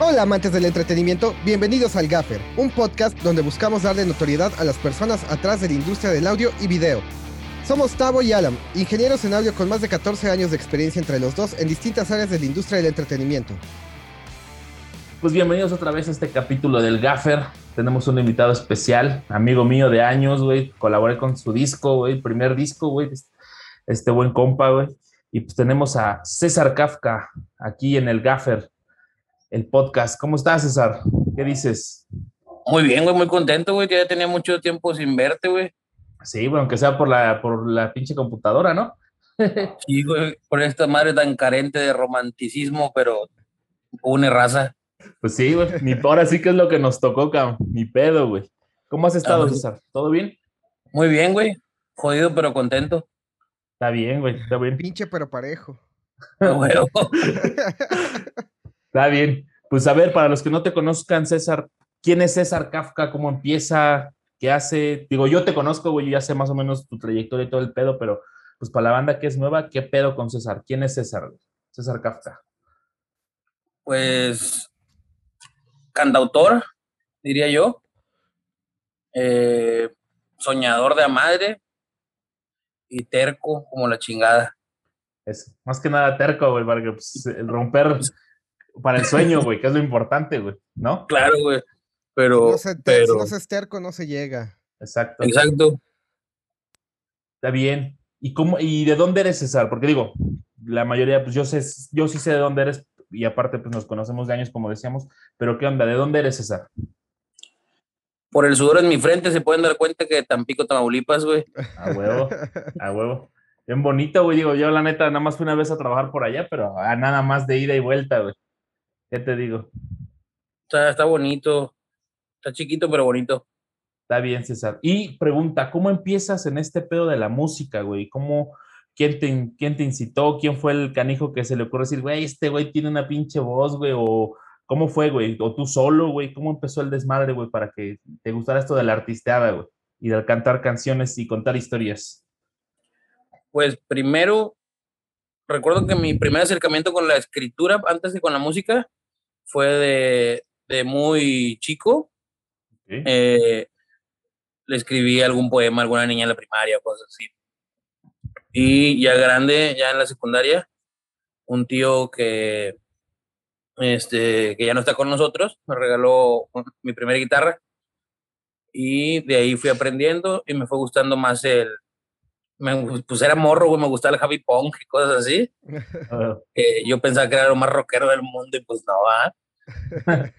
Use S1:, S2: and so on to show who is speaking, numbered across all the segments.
S1: Hola amantes del entretenimiento, bienvenidos al Gaffer, un podcast donde buscamos darle notoriedad a las personas atrás de la industria del audio y video. Somos Tavo y Alam, ingenieros en audio con más de 14 años de experiencia entre los dos en distintas áreas de la industria del entretenimiento.
S2: Pues bienvenidos otra vez a este capítulo del Gaffer. Tenemos un invitado especial, amigo mío de años, güey. Colaboré con su disco, güey, primer disco, güey. Este buen compa, güey. Y pues tenemos a César Kafka aquí en el Gaffer, el podcast. ¿Cómo estás, César? ¿Qué dices?
S3: Muy bien, güey, muy contento, güey. Ya tenía mucho tiempo sin verte, güey.
S2: Sí, bueno, aunque sea por la, por la pinche computadora, ¿no?
S3: sí, güey, por esta madre tan carente de romanticismo, pero une raza.
S2: Pues sí, güey, ahora sí que es lo que nos tocó, cabrón, mi pedo, güey. ¿Cómo has estado, ah, César? ¿Todo bien?
S3: Muy bien, güey. Jodido, pero contento.
S2: Está bien, güey, está bien.
S1: Pinche, pero parejo.
S2: está bien. Pues a ver, para los que no te conozcan, César, ¿quién es César Kafka? ¿Cómo empieza? ¿Qué hace? Digo, yo te conozco, güey, ya sé más o menos tu trayectoria y todo el pedo, pero pues para la banda que es nueva, ¿qué pedo con César? ¿Quién es César? César Kafka.
S3: Pues cantautor, diría yo. Eh, soñador de a madre y terco como la chingada.
S2: Es más que nada terco, güey, para que pues, el romper pues para el sueño, güey, que es lo importante, güey, ¿no?
S3: Claro, güey. Pero,
S1: no se, Si no se es terco, no se llega.
S2: Exacto.
S3: Exacto.
S2: Está bien. ¿Y cómo, y de dónde eres, César? Porque digo, la mayoría, pues yo sé, yo sí sé de dónde eres, y aparte, pues nos conocemos de años, como decíamos, pero ¿qué onda? ¿De dónde eres, César?
S3: Por el sudor en mi frente se pueden dar cuenta que Tampico, Tamaulipas, güey.
S2: A huevo, a huevo. Bien bonito, güey. Digo, yo la neta nada más fui una vez a trabajar por allá, pero a nada más de ida y vuelta, güey. ¿Qué te digo?
S3: Está, está bonito. Está chiquito, pero bonito.
S2: Está bien, César. Y pregunta, ¿cómo empiezas en este pedo de la música, güey? ¿Cómo, quién te, quién te incitó? ¿Quién fue el canijo que se le ocurrió decir, güey, este güey tiene una pinche voz, güey? ¿O cómo fue, güey? ¿O tú solo, güey? ¿Cómo empezó el desmadre, güey, para que te gustara esto de la artisteada, güey? Y de cantar canciones y contar historias.
S3: Pues primero, recuerdo que mi primer acercamiento con la escritura, antes que con la música, fue de, de muy chico. Eh, le escribí algún poema a alguna niña en la primaria, cosas así. Y ya grande, ya en la secundaria, un tío que, este, que ya no está con nosotros, me regaló mi primera guitarra y de ahí fui aprendiendo y me fue gustando más el, me, pues era morro, me gustaba el Javi Pong y cosas así. yo pensaba que era lo más rockero del mundo y pues no, va.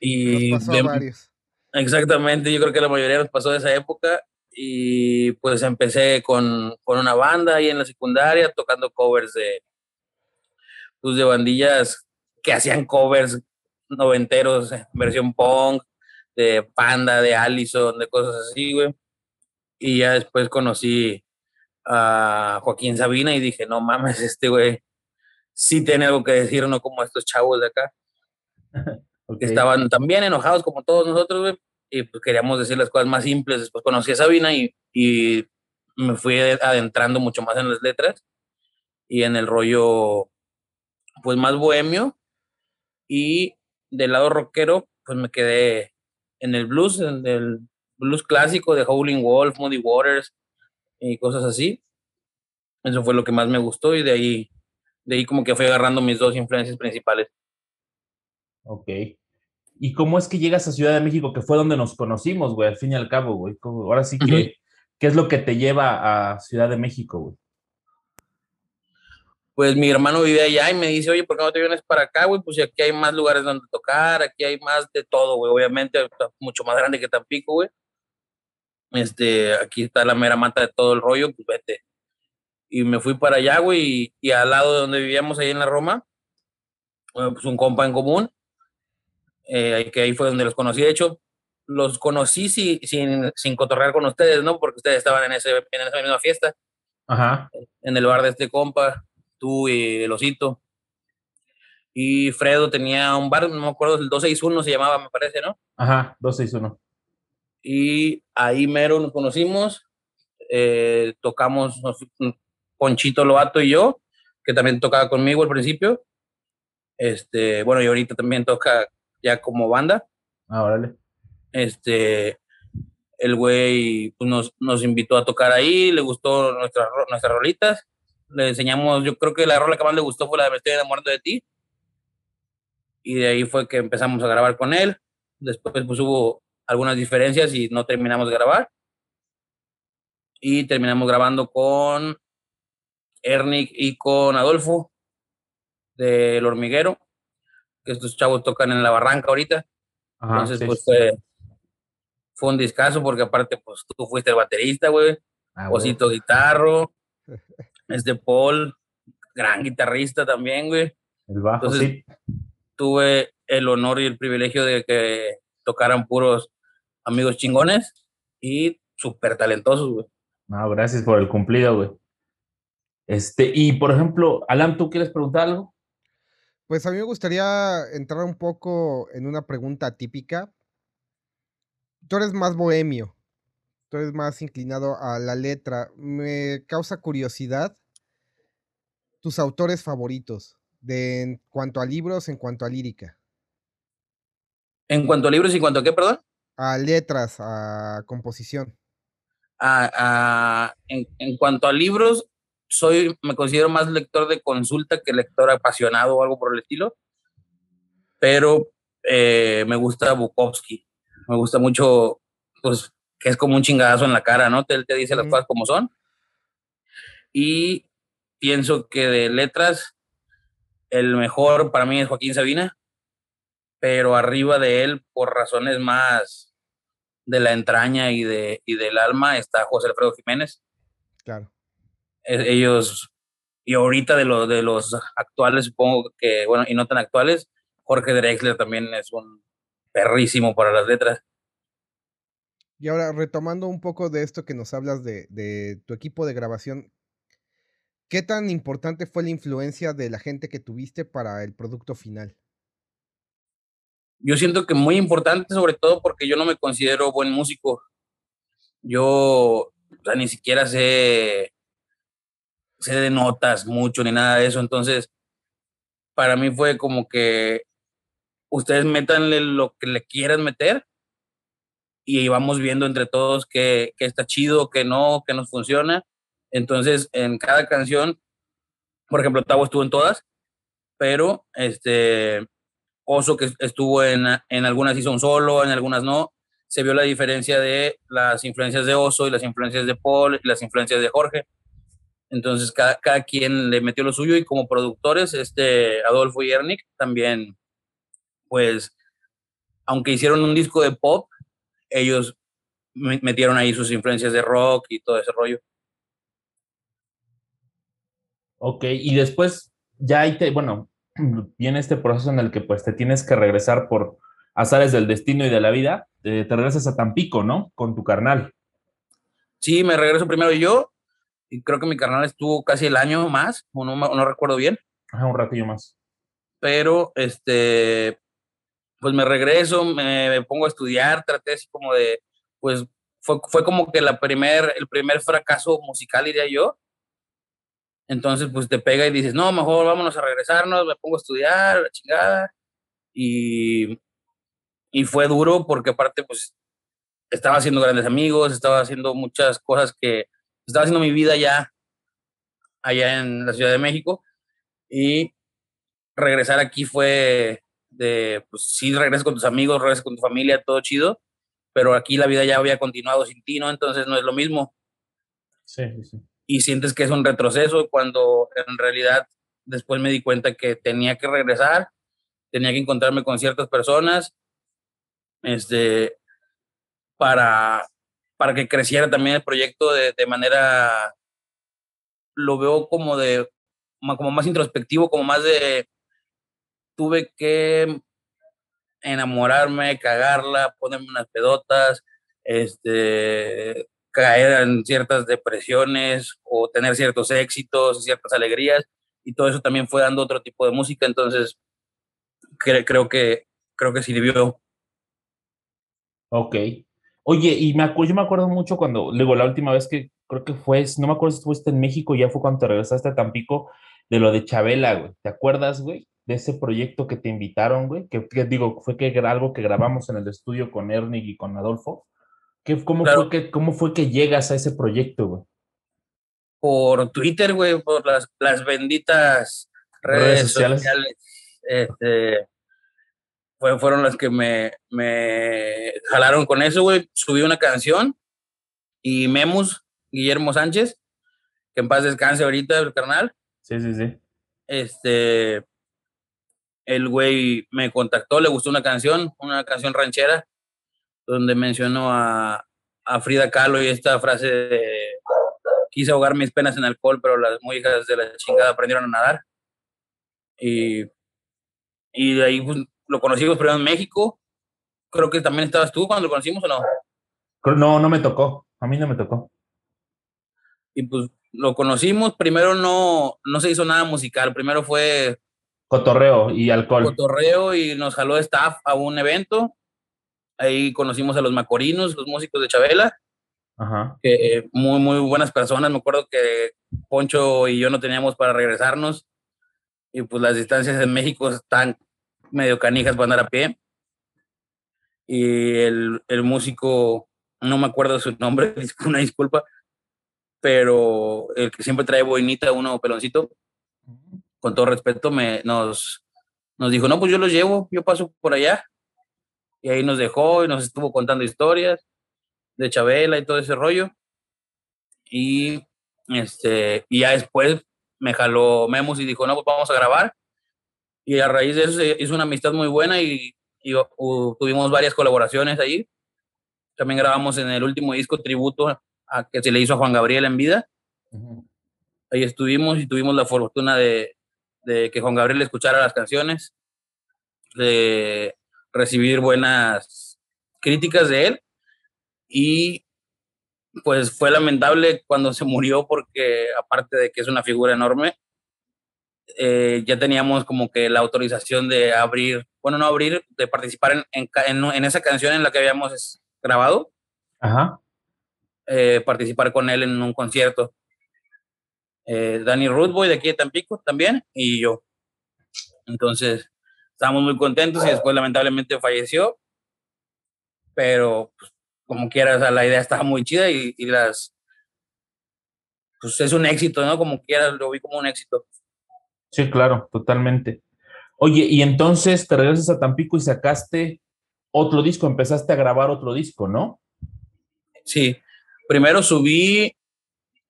S3: y varios. Exactamente, yo creo que la mayoría nos pasó de esa época y pues empecé con, con, una banda ahí en la secundaria tocando covers de, pues de bandillas que hacían covers noventeros, versión punk, de Panda, de Allison, de cosas así, güey. Y ya después conocí a Joaquín Sabina y dije, no mames, este güey sí tiene algo que decir, no como estos chavos de acá. Que estaban también enojados como todos nosotros, güey, y pues queríamos decir las cosas más simples. Después conocí a Sabina y, y me fui adentrando mucho más en las letras y en el rollo, pues más bohemio. Y del lado rockero, pues me quedé en el blues, en el blues clásico de Howling Wolf, Muddy Waters y cosas así. Eso fue lo que más me gustó y de ahí, de ahí como que fui agarrando mis dos influencias principales.
S2: Ok. ¿Y cómo es que llegas a Ciudad de México, que fue donde nos conocimos, güey, al fin y al cabo, güey? Ahora sí que, ¿qué es lo que te lleva a Ciudad de México, güey?
S3: Pues mi hermano vive allá y me dice, oye, ¿por qué no te vienes para acá, güey? Pues aquí hay más lugares donde tocar, aquí hay más de todo, güey. Obviamente, mucho más grande que Tampico, güey. Este, aquí está la mera mata de todo el rollo, pues vete. Y me fui para allá, güey, y, y al lado de donde vivíamos, ahí en la Roma, pues un compa en común, eh, que ahí fue donde los conocí. De hecho, los conocí sin, sin cotorrear con ustedes, ¿no? Porque ustedes estaban en, ese, en esa misma fiesta.
S2: Ajá.
S3: En el bar de este compa, tú y el osito. Y Fredo tenía un bar, no me acuerdo, el 261 se llamaba, me parece, ¿no?
S2: Ajá, 261.
S3: Y ahí mero nos conocimos, eh, tocamos Ponchito Loato y yo, que también tocaba conmigo al principio Este, bueno, y ahorita también toca ya como banda.
S2: Ah, órale.
S3: Este, el güey pues, nos, nos invitó a tocar ahí, le gustó nuestras, nuestras rolitas. Le enseñamos, yo creo que la rola que más le gustó fue la de Me estoy enamorando de ti. Y de ahí fue que empezamos a grabar con él. Después pues hubo algunas diferencias y no terminamos de grabar. Y terminamos grabando con Ernick y con Adolfo del Hormiguero. Que estos chavos tocan en la barranca ahorita.
S2: Ajá,
S3: Entonces,
S2: sí,
S3: pues
S2: sí.
S3: fue, fue un discazo porque aparte, pues tú fuiste el baterista, güey.
S2: Ah.
S3: Osito Guitarro, este Paul, gran guitarrista también, güey.
S2: El bajo,
S3: entonces-
S2: sí.
S3: Tuve el honor y el privilegio de que tocaran puros amigos chingones y súper talentosos, güey.
S2: No, gracias por el cumplido, güey. Este, y por ejemplo, Alan, ¿tú quieres preguntar algo?
S1: Pues a mí me gustaría entrar un poco en una pregunta típica. Tú eres más bohemio, tú eres más inclinado a la letra. Me causa curiosidad tus autores favoritos de en cuanto a libros, en cuanto a lírica,
S3: En cuanto a libros y en cuanto a qué, perdón,
S1: a letras, a composición.
S3: a- a- en, en cuanto a libros, soy, me considero más lector de consulta que lector apasionado o algo por el estilo, pero eh, me gusta Bukowski, me gusta mucho, pues, que es como un chingadazo en la cara, ¿no? Te, él te dice las cosas como son. Y pienso que de letras, el mejor para mí es Joaquín Sabina, pero arriba de él, por razones más de la entraña y, de, y del alma, está José Alfredo Jiménez.
S1: Claro.
S3: E- Ellos, y ahorita de, lo, de los actuales, supongo que, bueno, y no tan actuales, Jorge Drexler también es un perrísimo para las letras.
S1: Y ahora, retomando un poco de esto que nos hablas de, de tu equipo de grabación, ¿qué tan importante fue la influencia de la gente que tuviste para el producto final?
S3: Yo siento que muy importante, sobre todo porque yo no me considero buen músico. Yo ni siquiera sé, sé de notas mucho ni nada de eso. Entonces, para mí fue como que ustedes métanle lo que le quieran meter y vamos viendo entre todos qué, qué está chido, qué no, qué nos funciona. Entonces, en cada canción, por ejemplo, Tavo estuvo en todas, pero este Oso que estuvo en, en algunas un solo, en algunas no. Se vio la diferencia de las influencias de Oso y las influencias de Paul y las influencias de Jorge. Entonces cada, cada quien le metió lo suyo y como productores, este Adolfo y Ernick también, pues, aunque hicieron un disco de pop, ellos me- metieron ahí sus influencias de rock y todo ese rollo.
S2: Ok, y después ya ahí te, bueno, viene este proceso en el que pues te tienes que regresar por azares del destino y de la vida, eh, te regresas a Tampico, ¿no? Con tu carnal.
S3: Sí, me regreso primero yo y creo que mi carnal estuvo casi el año más, o no, no recuerdo bien.
S2: Ajá, un ratillo más.
S3: pero este, pues me regreso, me, me pongo a estudiar, traté así como de, pues fue, fue como que la primer, el primer fracaso musical, diría yo. Entonces, pues te pega y dices, no, mejor vámonos a regresarnos, me pongo a estudiar, la chingada. Y, y fue duro porque aparte, pues, estaba haciendo grandes amigos, estaba haciendo muchas cosas que, estaba haciendo mi vida ya allá en la Ciudad de México. Y regresar aquí fue de, pues sí, regresas con tus amigos, regresas con tu familia, todo chido, pero aquí la vida ya había continuado sin ti, ¿no? Entonces no es lo mismo
S2: sí, sí.
S3: Y sientes que es un retroceso cuando en realidad después me di cuenta que tenía que regresar, tenía que encontrarme con ciertas personas, este, para, para que creciera también el proyecto de, de manera, lo veo como de, como más introspectivo, como más de, tuve que enamorarme, cagarla, ponerme unas pedotas, este, caer en ciertas depresiones o tener ciertos éxitos, ciertas alegrías, y todo eso también fue dando otro tipo de música, entonces cre- creo que creo que sirvió.
S2: Ok. Oye, y me yo me acuerdo mucho cuando, luego la última vez que creo que fue, no me acuerdo si fuiste en México, ya fue cuando te regresaste a Tampico, de lo de Chabela, güey. ¿Te acuerdas, güey? de ese proyecto que te invitaron, güey? Que, digo, fue que era algo que grabamos en el estudio con Ernie y con Adolfo. ¿Qué, cómo, fue que, ¿Cómo fue que llegas a ese proyecto, güey?
S3: Por Twitter, güey, por las, las benditas redes, sociales. Este, fueron las que me, me jalaron con eso, güey. Subí una canción y Memus, Guillermo Sánchez, que en paz descanse ahorita el carnal.
S2: Sí, sí, sí.
S3: Este, el güey me contactó, le gustó una canción, una canción ranchera, donde mencionó a, a Frida Kahlo y esta frase de quise ahogar mis penas en alcohol, pero las hijas de la chingada aprendieron a nadar. Y, y de ahí pues, lo conocimos primero en México. Creo que también estabas tú cuando lo conocimos o no.
S2: No, no me tocó. A mí no me tocó.
S3: Y pues lo conocimos. Primero no, no se hizo nada musical. Primero fue
S2: Cotorreo y alcohol.
S3: Cotorreo y nos jaló staff a un evento. Ahí conocimos a los Macorinos, los músicos de Chabela.
S2: Ajá.
S3: Que, muy, muy buenas personas. Me acuerdo que Poncho y yo no teníamos para regresarnos. Y pues las distancias en México están medio canijas para andar a pie. Y el, el músico, no me acuerdo su nombre, una disculpa, pero el que siempre trae boinita, uno peloncito, con todo respeto, me, nos, nos dijo, no, pues yo los llevo, yo paso por allá. Y ahí nos dejó y nos estuvo contando historias de Chabela y todo ese rollo. Y, este, y ya después me jaló Memos y dijo, no, pues vamos a grabar. Y a raíz de eso se hizo una amistad muy buena y, tuvimos varias colaboraciones ahí. También grabamos en el último disco tributo a, que se le hizo a Juan Gabriel en vida. Ahí estuvimos y tuvimos la fortuna de, de que Juan Gabriel escuchara las canciones, de recibir buenas críticas de él y pues fue lamentable cuando se murió porque aparte de que es una figura enorme, eh, ya teníamos como que la autorización de abrir, bueno, no abrir, de participar en, en, en esa canción en la que habíamos grabado.
S2: Ajá.
S3: Eh, participar con él en un concierto eh, Danny Rootboy de aquí de Tampico también y yo. Entonces, estábamos muy contentos y después lamentablemente falleció, pero pues, como quieras, la idea estaba muy chida y, y, las, pues es un éxito, ¿no? Como quieras, lo vi como un éxito.
S2: Sí, claro, totalmente. Oye, y entonces te regresas a Tampico y sacaste otro disco, empezaste a grabar otro disco, ¿no?
S3: Sí, primero subí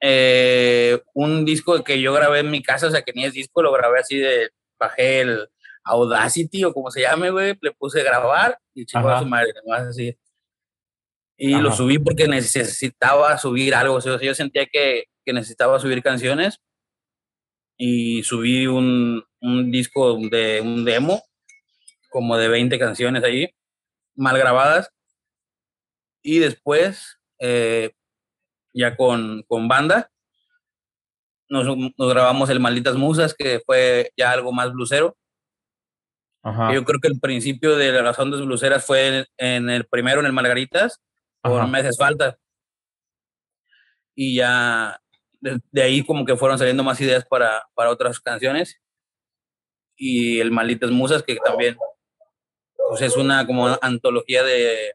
S3: eh, un disco que yo grabé en mi casa, o sea, que ni es disco, lo grabé así de, bajé el Audacity o como se llame, güey, le puse grabar y chico a su madre, más así. Y lo subí porque necesitaba subir algo, o sea, yo sentía que, que necesitaba subir canciones y subí un, un, disco de un demo, como de 20 canciones ahí, mal grabadas. Y después, eh, ya con, con banda. Nos, nos, grabamos el Malditas Musas, que fue ya algo más blusero. Yo creo que el principio de las ondas bluseras fue en, el primero, en el Margaritas, por Meses Falta. Y ya de, ahí como que fueron saliendo más ideas para, para otras canciones. Y el Malditas Musas, que también pues es una como antología de,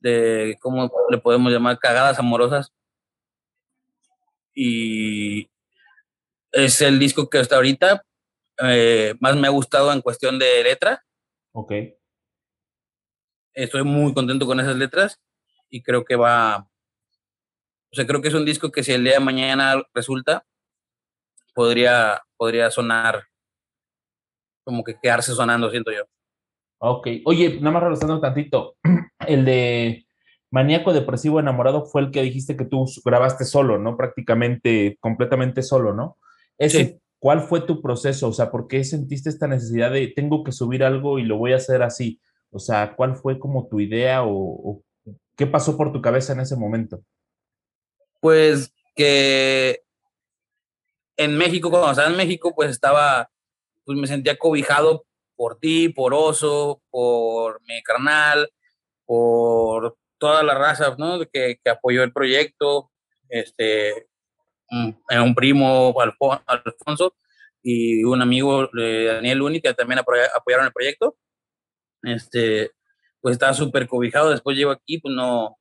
S3: de, ¿cómo le podemos llamar? Cagadas amorosas. Y es el disco que hasta ahorita eh, más me ha gustado en cuestión de letra.
S2: Ok.
S3: Estoy muy contento con esas letras y creo que va, o sea, creo que es un disco que si el día de mañana resulta, podría, podría sonar como que quedarse sonando, siento yo.
S2: Ok. Oye, nada más regresando tantito. El de Maníaco Depresivo Enamorado fue el que dijiste que tú grabaste solo, ¿no? Prácticamente, completamente solo, ¿no? Ese, ¿Cuál fue tu proceso? O sea, ¿por qué sentiste esta necesidad de tengo que subir algo y lo voy a hacer así? O sea, ¿cuál fue como tu idea o, qué pasó por tu cabeza en ese momento?
S3: Pues que en México, cuando estaba en México, pues estaba, pues me sentía cobijado por ti, por Oso, por mi carnal, por toda la raza, ¿no? Que, que apoyó el proyecto, este, un, un primo, Alfonso, y un amigo, eh, Daniel Uni, que también apoyaron el proyecto. Este, pues estaba súper cobijado. Después llego aquí, pues no, o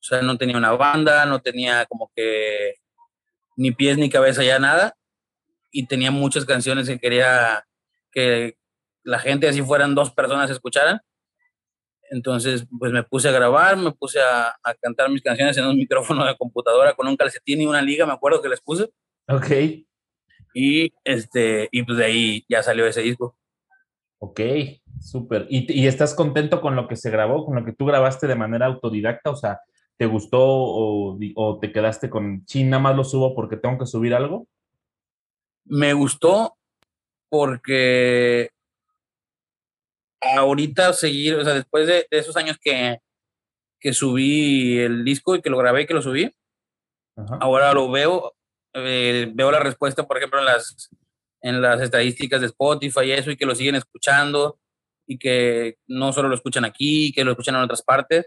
S3: sea, no tenía una banda, no tenía como que ni pies ni cabeza ya nada. Y tenía muchas canciones que quería que la gente, así fueran dos personas, escucharan. Entonces, pues me puse a grabar, me puse a, a, cantar mis canciones en un micrófono de computadora con un calcetín y una liga, me acuerdo que les puse.
S2: Ok.
S3: Y, este, y pues de ahí ya salió ese disco.
S2: Ok, súper. ¿Y, ¿Y, estás contento con lo que se grabó, con lo que tú grabaste de manera autodidacta? O sea, ¿te gustó o, o te quedaste con, sí, nada más lo subo porque tengo que subir algo?
S3: Me gustó porque ahorita seguir, o sea, después de, de esos años que, que, subí el disco y que lo grabé y que lo subí, Ajá. ahora lo veo, eh, veo la respuesta, por ejemplo, en las, en las estadísticas de Spotify y eso, y que lo siguen escuchando, y que no solo lo escuchan aquí, que lo escuchan en otras partes.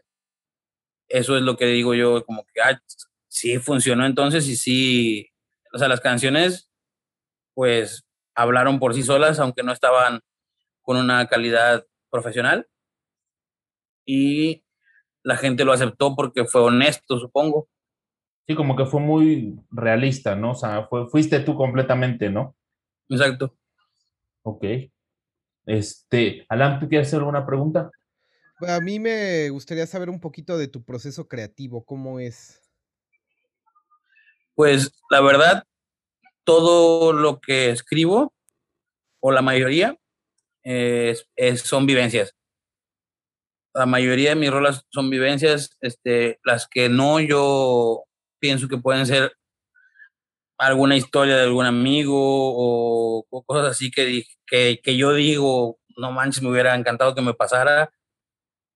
S3: Eso es lo que digo yo, como que, ah, sí funcionó entonces, y sí, o sea, las canciones, pues, hablaron por sí solas, aunque no estaban con una calidad profesional. Y la gente lo aceptó porque fue honesto, supongo.
S2: Sí, como que fue muy realista, ¿no? O sea, fue, fuiste tú completamente, ¿no?
S3: Exacto.
S2: Ok. Este, Alan, ¿tú quieres hacer alguna pregunta?
S1: A mí me gustaría saber un poquito de tu proceso creativo, ¿cómo es?
S3: Pues la verdad, todo lo que escribo, o la mayoría, son vivencias. La mayoría de mis rolas son vivencias, este, las que no yo pienso que pueden ser alguna historia de algún amigo o, o cosas así que, que, que, yo digo, no manches, me hubiera encantado que me pasara,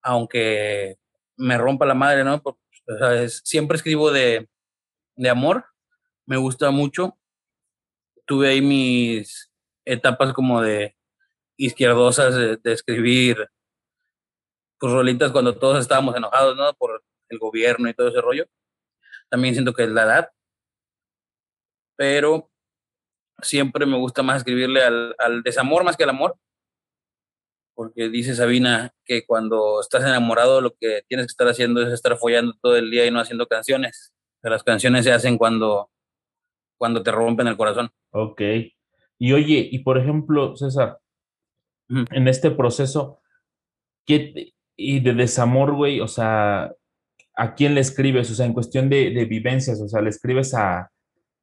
S3: aunque me rompa la madre, ¿no? Es, siempre escribo de, de amor, me gusta mucho. Tuve ahí mis etapas como de izquierdosas de, de escribir pues rolitas cuando todos estábamos enojados, ¿no? Por el gobierno y todo ese rollo. También siento que es la edad. Pero siempre me gusta más escribirle al, al desamor más que al amor. Porque dice Sabina que cuando estás enamorado lo que tienes que estar haciendo es estar follando todo el día y no haciendo canciones. Pero las canciones se hacen cuando, cuando te rompen el corazón.
S2: Ok. Y oye, y por ejemplo, César, en este proceso ¿qué, y de desamor, güey, o sea, ¿a quién le escribes? O sea, en cuestión de, de vivencias, o sea, ¿le escribes a,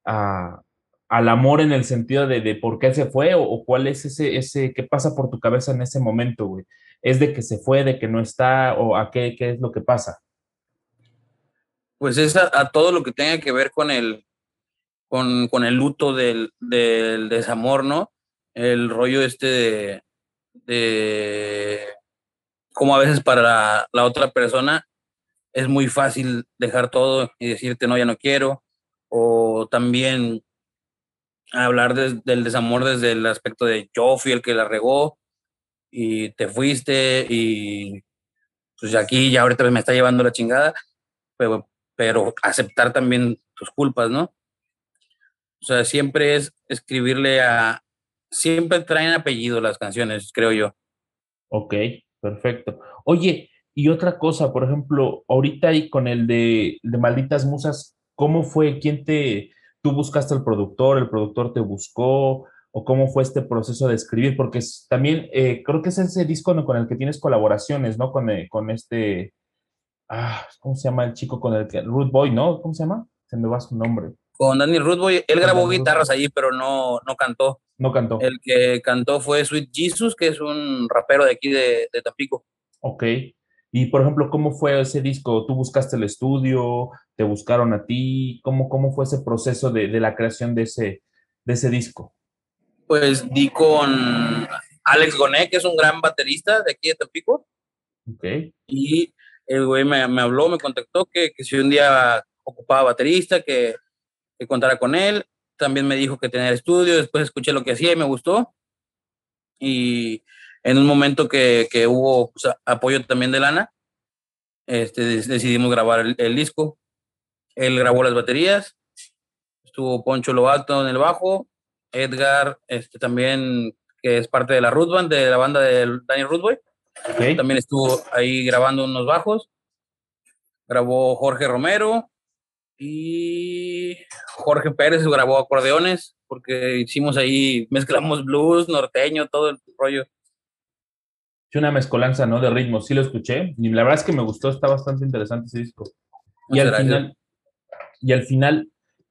S2: a, al amor en el sentido de, de por qué se fue o, o, cuál es ese, ese, qué pasa por tu cabeza en ese momento, güey? ¿Es de que se fue, de que no está o a qué, qué es lo que pasa?
S3: Pues es a, a todo lo que tenga que ver con el, con, con el luto del, del desamor, ¿no? El rollo este de, de como a veces para la, otra persona es muy fácil dejar todo y decirte no, ya no quiero, o también hablar de, del desamor desde el aspecto de yo fui el que la regó y te fuiste y pues aquí ya ahorita me está llevando la chingada, pero, pero aceptar también tus culpas, ¿no? O sea, siempre es escribirle a... Siempre traen apellido las canciones, creo yo.
S2: Ok, perfecto. Oye, y otra cosa, por ejemplo, ahorita ahí con el de, de Malditas Musas, ¿cómo fue? ¿Quién te... ¿Tú buscaste al productor? ¿El productor te buscó? ¿O cómo fue este proceso de escribir? Porque también eh, creo que es ese disco con el que tienes colaboraciones, ¿no? Con, eh, con este... Ah, ¿Cómo se llama el chico con el que... Root Boy, ¿no? ¿Cómo se llama? Se me va su nombre
S3: con Daniel Rootboy. Él grabó guitarras allí, pero no, no cantó.
S2: No cantó.
S3: El que cantó fue Sweet Jesus, que es un rapero de aquí de, de, Tampico.
S2: Ok. Y por ejemplo, ¿cómo fue ese disco? ¿Tú buscaste el estudio? ¿Te buscaron a ti? ¿Cómo, cómo fue ese proceso de, de la creación de ese, de ese disco?
S3: Pues di con Alex Goné, que es un gran baterista de aquí de Tampico.
S2: Ok.
S3: Y el güey me, me habló, me contactó que, que si un día ocupaba baterista, que que contara con él. También me dijo que tenía estudio, después escuché lo que hacía y me gustó. Y en un momento que, que hubo pues, apoyo también de Lana, este, decidimos grabar el, el, disco. Él grabó las baterías, estuvo Poncho Lobato en el bajo, Edgar, este, también, que es parte de la Root Band, de la banda de Daniel Rootboy. También estuvo ahí grabando unos bajos. Grabó Jorge Romero y Jorge Pérez grabó acordeones, porque hicimos ahí, mezclamos blues, norteño, todo el rollo
S2: una mezcolanza, ¿no? De ritmos, sí lo escuché, y la verdad es que me gustó, está bastante interesante ese disco. Y al, final, y al final,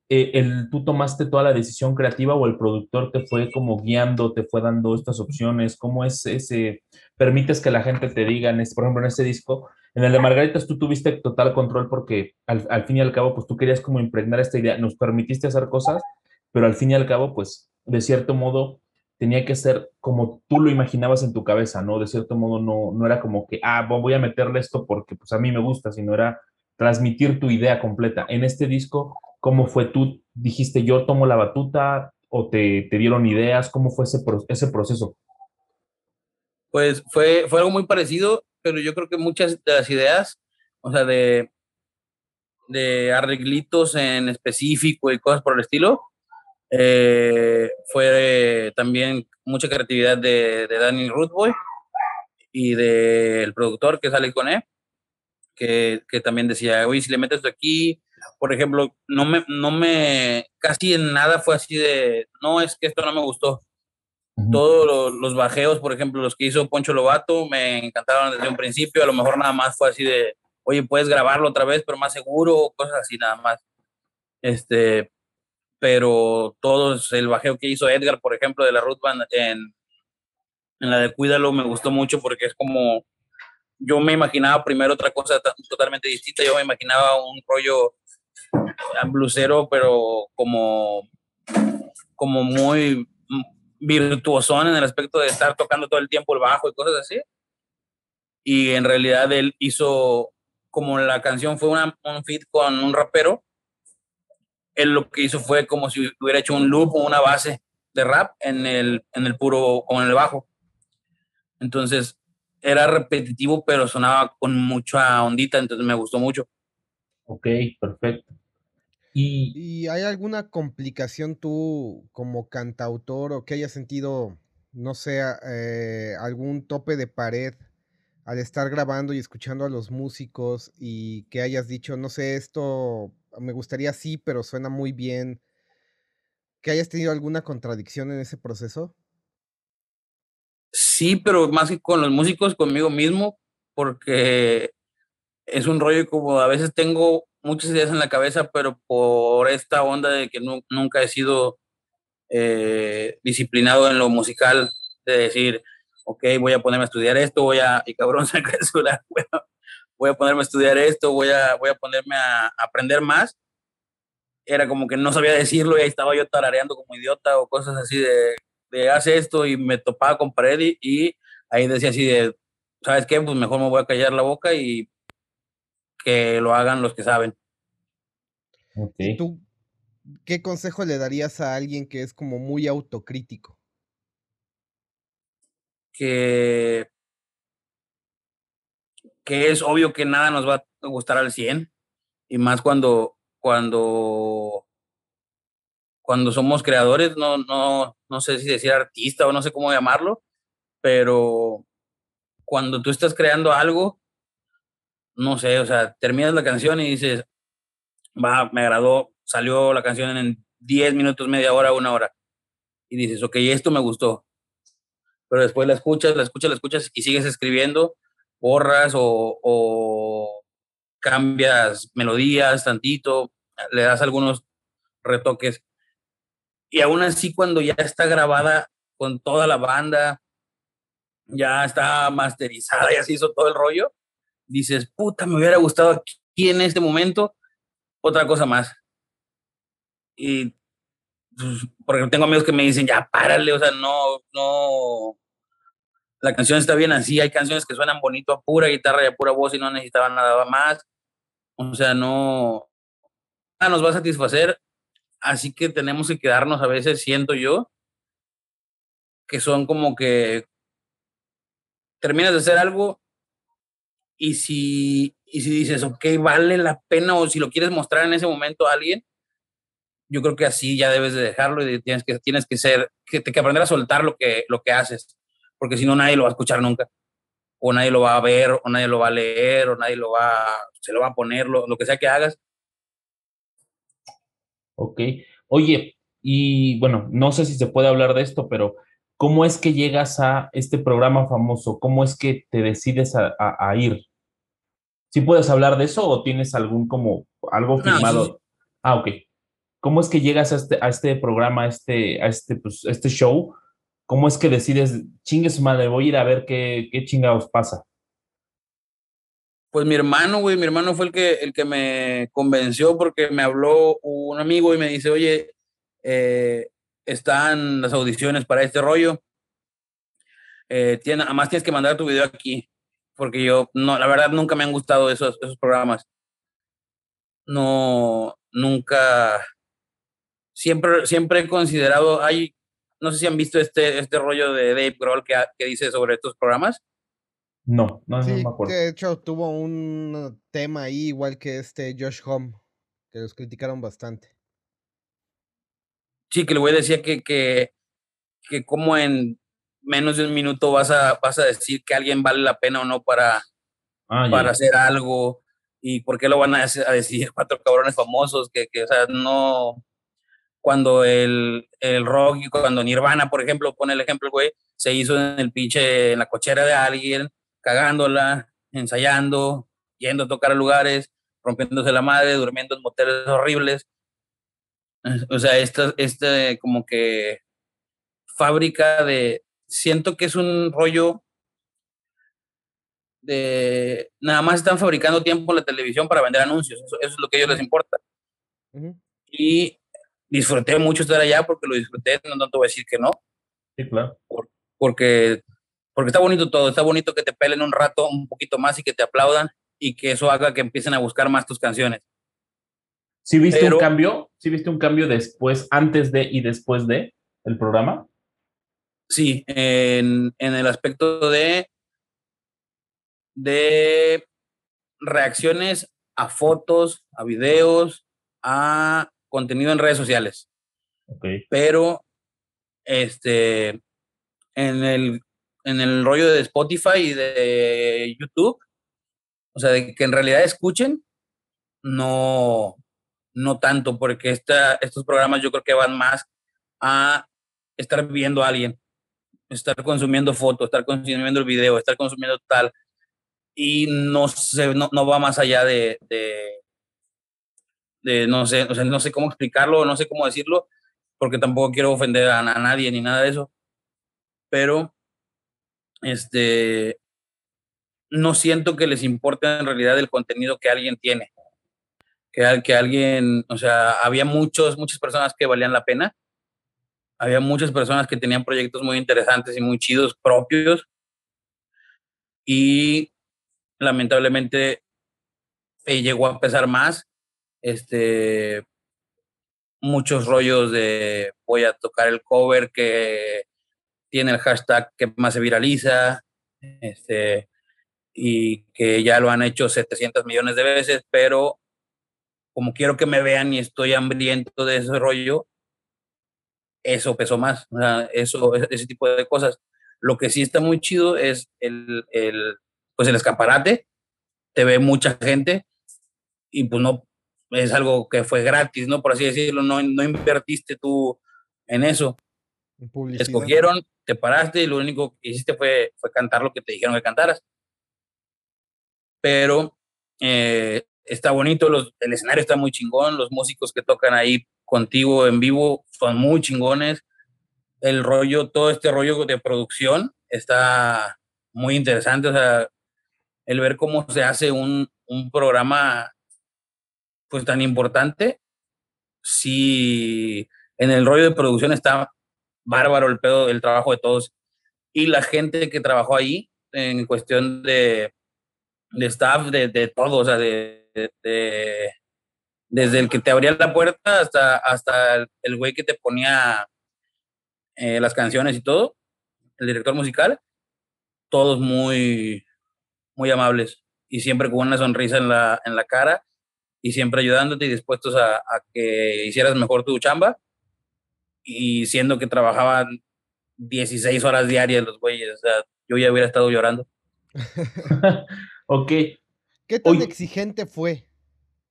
S2: eh, el, ¿tú tomaste toda la decisión creativa o el productor te fue como guiando, te fue dando estas opciones? ¿Cómo es ese, permites que la gente te diga, en este, por ejemplo, en ese disco, en el de Margaritas tú tuviste total control porque al, al fin y al cabo, pues tú querías como impregnar esta idea, nos permitiste hacer cosas, pero al fin y al cabo, pues de cierto modo tenía que ser como tú lo imaginabas en tu cabeza, ¿no? De cierto modo no, no era como que, ah, voy a meterle esto porque pues a mí me gusta, sino era transmitir tu idea completa. En este disco, ¿cómo fue tú? ¿Dijiste yo tomo la batuta o te, te dieron ideas? ¿Cómo fue ese, ese proceso?
S3: Pues fue, fue algo muy parecido, pero yo creo que muchas de las ideas, o sea, de, de arreglitos en específico y cosas por el estilo, eh, fue también mucha creatividad de, de Danny Rootboy y del productor que sale con él, que, que, también decía, oye, si le metes esto aquí, por ejemplo, no me, no me, casi en nada fue así de, no, es que esto no me gustó. Todos los, los, bajeos, por ejemplo, los que hizo Poncho Lobato, me encantaron desde un principio, a lo mejor nada más fue así de, oye, puedes grabarlo otra vez, pero más seguro, cosas así nada más. Este, pero todos, el bajeo que hizo Edgar, por ejemplo, de la Root Band en, en la de Cuídalo, me gustó mucho porque es como, yo me imaginaba primero otra cosa totalmente distinta, yo me imaginaba un rollo blusero, pero como, como muy virtuosón en el aspecto de estar tocando todo el tiempo el bajo y cosas así. Y en realidad él hizo, como la canción fue una, un feat con un rapero, él lo que hizo fue como si hubiera hecho un loop o una base de rap en el, en el puro en el bajo. Entonces era repetitivo, pero sonaba con mucha ondita, entonces me gustó mucho.
S2: Ok, perfecto. Y,
S1: ¿Y hay alguna complicación tú como cantautor o que hayas sentido, no sé, eh, algún tope de pared al estar grabando y escuchando a los músicos y que hayas dicho, no sé, esto me gustaría sí, pero suena muy bien. ¿Que hayas tenido alguna contradicción en ese proceso?
S3: Sí, pero más que con los músicos, conmigo mismo, porque es un rollo como a veces tengo muchas ideas en la cabeza, pero por esta onda de que nunca he sido eh, disciplinado en lo musical, de decir, ok, voy a ponerme a estudiar esto, voy a, y cabrón, saca el celular, voy a ponerme a estudiar esto, voy a, voy a ponerme a, aprender más. Era como que no sabía decirlo y ahí estaba yo tarareando como idiota o cosas así de, de hace esto y me topaba con pared y, ahí decía así de, ¿sabes qué? Pues mejor me voy a callar la boca y que lo hagan los que saben.
S1: Okay. ¿Tú qué consejo le darías a alguien que es como muy autocrítico?
S3: Que que es obvio que nada nos va a gustar al 100, y más cuando, cuando, cuando somos creadores, no, no, no sé si decir artista o no sé cómo llamarlo, pero cuando tú estás creando algo, no sé, o sea, terminas la canción y dices, va, me agradó, salió la canción en 10 minutos, media hora, una hora, y dices, ok, esto me gustó, pero después la escuchas, la escuchas, la escuchas y sigues escribiendo borras o, cambias melodías tantito, le das algunos retoques. Y aún así, cuando ya está grabada con toda la banda, ya está masterizada, ya se hizo todo el rollo, dices, puta, me hubiera gustado aquí en este momento otra cosa más. Y pues, porque tengo amigos que me dicen, ya párale, o sea, no, no, la canción está bien así, hay canciones que suenan bonito a pura guitarra y a pura voz y no necesitaban nada más. O sea, no nos va a satisfacer, así que tenemos que quedarnos a veces, siento yo, que son como que terminas de hacer algo y si, y si dices, ok, vale la pena o si lo quieres mostrar en ese momento a alguien, yo creo que así ya debes de dejarlo y tienes que, tienes que ser, que, que aprender a soltar lo que, lo que haces, porque si no nadie lo va a escuchar nunca, o nadie lo va a ver, o nadie lo va a leer, o nadie lo va, se lo va a poner, lo, lo que sea que hagas.
S2: Ok. Oye, y bueno, no sé si se puede hablar de esto, pero ¿cómo es que llegas a este programa famoso? ¿Cómo es que te decides a, a, ir? ¿Sí puedes hablar de eso o tienes algún como algo firmado? No, Ah, ok. ¿Cómo es que llegas a este, a este programa, a este, a este, pues, este show? ¿Cómo es que decides, chingue su madre, voy a ir a ver qué, qué chingados pasa?
S3: Pues mi hermano, güey, mi hermano fue el que, el que me convenció porque me habló un amigo y me dice, oye, eh, están las audiciones para este rollo. Eh, tiene, además tienes que mandar tu video aquí, porque yo, no, la verdad nunca me han gustado esos, esos programas. No, nunca, siempre, siempre he considerado, hay, no sé si han visto este, este rollo de Dave Grohl que, que dice sobre estos programas.
S2: No, no, me acuerdo.
S1: De hecho, tuvo un tema ahí, igual que este Josh Home, que los criticaron bastante.
S3: Sí, que le voy a decir que, que, que como en menos de un minuto vas a, vas a decir que alguien vale la pena o no para, ah, para hacer algo y por qué lo van a, decir cuatro cabrones famosos que, que o sea, no, cuando el, el rock y cuando Nirvana, por ejemplo, pone el ejemplo, güey, se hizo en el pinche, en la cochera de alguien, cagándola, ensayando, yendo a tocar a lugares, rompiéndose la madre, durmiendo en moteles horribles. O sea, esta, este como que fábrica de, siento que es un rollo de, nada más están fabricando tiempo en la televisión para vender anuncios, eso, es lo que a ellos les importa. Y disfruté mucho estar allá porque lo disfruté, no, te voy a decir que no.
S2: Sí, claro.
S3: porque, porque está bonito todo, está bonito que te pelen un rato un poquito más y que te aplaudan y que eso haga que empiecen a buscar más tus canciones.
S2: ¿Sí viste un cambio? ¿Sí viste un cambio después, antes de y después de el programa?
S3: Sí, en, en el aspecto de, de reacciones a fotos, a videos, a contenido en redes sociales. Pero este en el, en el rollo de Spotify y de YouTube, o sea, de que en realidad escuchen, no, no tanto, porque esta, estos programas yo creo que van más a estar viendo a alguien, estar consumiendo fotos, estar consumiendo el video, estar consumiendo tal, y no, se, no, no va más allá de, no sé, no sé cómo explicarlo, no sé cómo decirlo, porque tampoco quiero ofender a, nadie ni nada de eso, pero este, no siento que les importe en realidad el contenido que alguien tiene. Que, que alguien, o sea, había muchos, muchas personas que valían la pena. Había muchas personas que tenían proyectos muy interesantes y muy chidos propios. Y lamentablemente eh, llegó a pesar más este, muchos rollos de voy a tocar el cover que tiene el hashtag que más se viraliza, este, y que ya lo han hecho 700 millones de veces, pero como quiero que me vean y estoy hambriento de ese rollo, eso pesó más, eso, ese tipo de cosas. Lo que sí está muy chido es el, el, pues el escaparate, te ve mucha gente y pues no, es algo que fue gratis, ¿no? Por así decirlo, no, no invertiste tú en eso. Escogieron, te paraste y lo único que hiciste fue, fue cantar lo que te dijeron que cantaras. Pero eh, está bonito, los, el escenario está muy chingón, los músicos que tocan ahí contigo en vivo son muy chingones. El rollo, todo este rollo de producción está muy interesante. O sea, el ver cómo se hace un, un programa pues tan importante, si en el rollo de producción está bárbaro el pedo, el trabajo de todos y la gente que trabajó ahí en cuestión de, de staff, de, de todo, o sea, de, desde el que te abría la puerta hasta, hasta el güey que te ponía eh, las canciones y todo, el director musical, todos muy, muy amables y siempre con una sonrisa en la, en la cara y siempre ayudándote y dispuestos a, a que hicieras mejor tu chamba. Y siendo que trabajaban 16 horas diarias los güeyes, o sea, yo ya hubiera estado llorando.
S2: ok.
S1: ¿Qué tan exigente fue?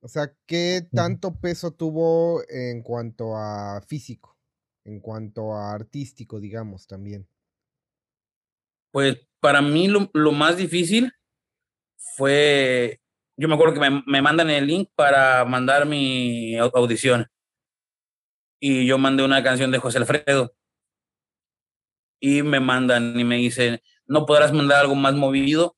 S1: O sea, ¿qué tanto peso tuvo en cuanto a físico, en cuanto a artístico, digamos, también?
S3: Pues para mí lo, lo más difícil fue, yo me acuerdo que me, me, mandan el link para mandar mi audición. Y yo mandé una canción de José Alfredo. Y me mandan y me dicen, ¿no podrás mandar algo más movido?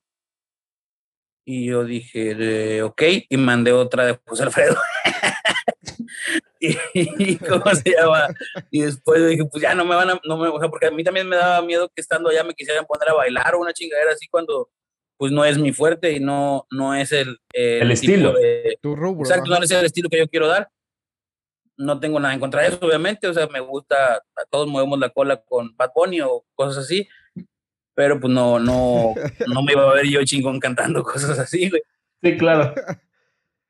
S3: Y yo dije, ok, y mandé otra de José Alfredo. y, ¿cómo se llama? Y después dije, pues ya no me van a, no me, o sea, porque a mí también me daba miedo que estando allá me quisieran poner a bailar o una chingadera así cuando pues no es mi fuerte y no, no es el,
S2: el, estilo.
S1: De, tu rubro.
S3: Exacto, no es el estilo que yo quiero dar. No tengo nada en contra de eso, obviamente, o sea, me gusta, a todos movemos la cola con Bad Bunny o cosas así, pero pues no, no, no me iba a ver yo chingón cantando cosas así, güey.
S2: Sí, claro.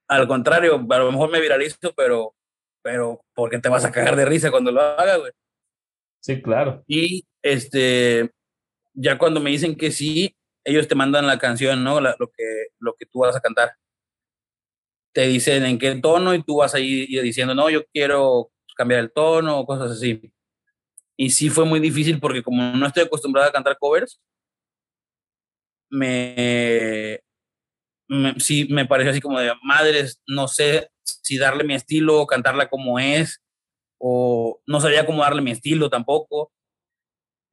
S3: Al contrario, a lo mejor me viralizo, pero, pero porque te vas a cagar de risa cuando lo haga, güey.
S2: Sí, claro.
S3: Y este, ya cuando me dicen que sí, ellos te mandan la canción, ¿no? lo, que, lo que tú vas a cantar. Te dicen en qué tono y tú vas a ir diciendo, no, yo quiero cambiar el tono o cosas así y sí fue muy difícil porque como no estoy acostumbrada a cantar covers, me, sí me pareció así como de madres, no sé si darle mi estilo o cantarla como es, o no sabía cómo darle mi estilo tampoco.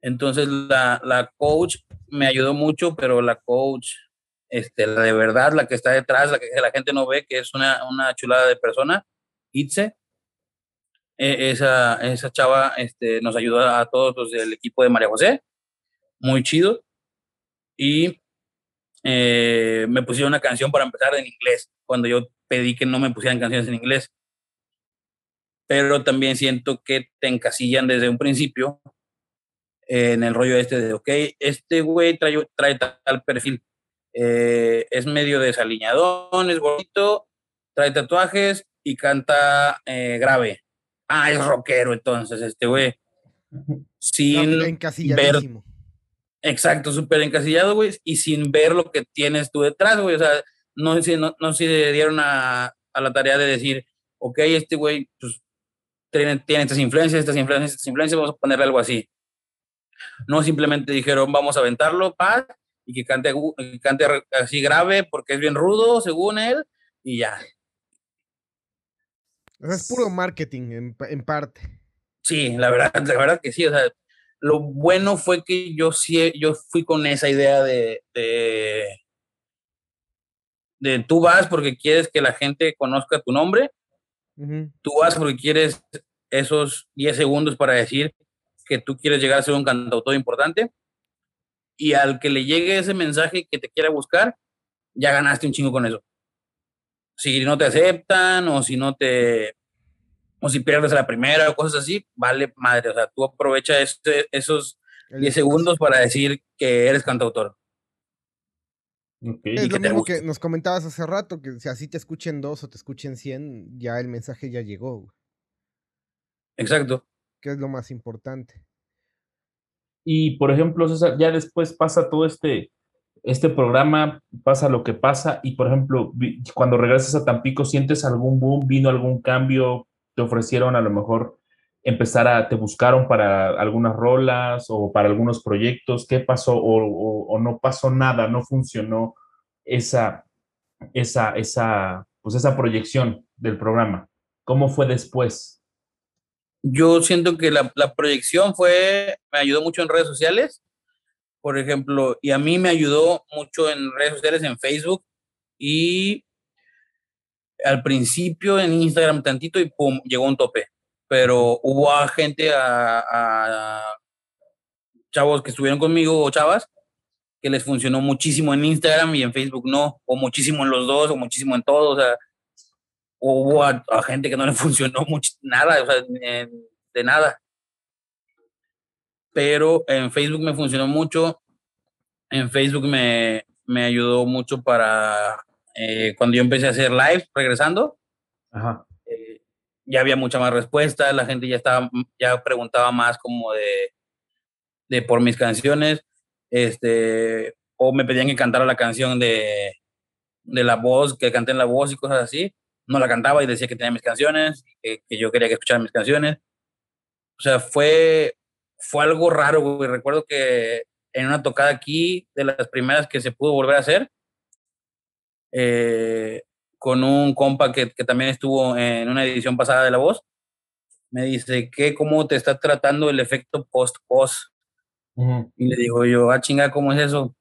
S3: Entonces la, la coach me ayudó mucho, pero la coach, este, la de verdad, la que está detrás, la que la gente no ve, que es una, una chulada de persona, Itze, e, esa, esa chava este, nos ayudó a todos los del equipo de María José, muy chido. Y eh, me pusieron una canción para empezar en inglés, cuando yo pedí que no me pusieran canciones en inglés. Pero también siento que te encasillan desde un principio en el rollo este de, ok, este güey trae, trae tal perfil, eh, es medio desaliñadón, es bonito, trae tatuajes y canta eh, grave ah, es rockero entonces este güey. Sin ver... Exacto, súper encasillado, güey, y sin ver lo que tienes tú detrás, güey. O sea, no, no, no se dieron a, a, la tarea de decir, ok, este güey pues, tiene, tiene estas influencias, estas influencias, estas influencias, vamos a ponerle algo así. No simplemente dijeron, vamos a aventarlo, paz, y que cante, que cante así grave porque es bien rudo, según él, y ya.
S1: Es puro marketing en, en, parte.
S3: Sí, la verdad, la verdad que sí. O sea, lo bueno fue que yo sí, yo fui con esa idea de, de, de tú vas porque quieres que la gente conozca tu nombre. Tú vas porque quieres esos 10 segundos para decir que tú quieres llegar a ser un cantautor importante. Y al que le llegue ese mensaje que te quiera buscar, ya ganaste un chingo con eso si no te aceptan o si no te, o si pierdes la primera o cosas así, vale madre. O sea, tú aprovecha este, esos 10 segundos para decir que eres cantautor.
S1: Es lo mismo que nos comentabas hace rato, que si así te escuchen dos o te escuchen 100, ya el mensaje ya llegó.
S3: Exacto.
S1: Que es lo más importante.
S2: Y por ejemplo, César, ya después pasa todo este este programa pasa lo que pasa y, por ejemplo, cuando regresas a Tampico, ¿sientes algún boom? ¿Vino algún cambio? ¿Te ofrecieron a lo mejor empezar a, te buscaron para algunas rolas o para algunos proyectos? ¿Qué pasó? ¿O, no pasó nada? ¿No funcionó esa, esa, esa, pues esa proyección del programa? ¿Cómo fue después?
S3: Yo siento que la, la proyección fue, me ayudó mucho en redes sociales por ejemplo, y a mí me ayudó mucho en redes sociales, en Facebook y al principio en Instagram tantito y pum, llegó un tope. Pero hubo a gente, a, chavos que estuvieron conmigo o chavas, que les funcionó muchísimo en Instagram y en Facebook no, o muchísimo en los dos, o muchísimo en todos, o sea, hubo a, gente que no le funcionó mucho, nada, o sea, de nada pero en Facebook me funcionó mucho. En Facebook me, me ayudó mucho para eh, cuando yo empecé a hacer live regresando. Eh, ya había mucha más respuesta, la gente ya estaba, ya preguntaba más como de, de por mis canciones, este, o me pedían que cantara la canción de, de la voz, que canté en la voz y cosas así. No la cantaba y decía que tenía mis canciones, que, que yo quería que escucharan mis canciones. O sea, fue, fue algo raro, güey. Recuerdo que en una tocada aquí, de las primeras que se pudo volver a hacer, eh, con un compa que, que, también estuvo en una edición pasada de La Voz, me dice, ¿qué, ¿cómo te está tratando el efecto post-post? Y le digo yo, ah, chinga, ¿cómo es eso?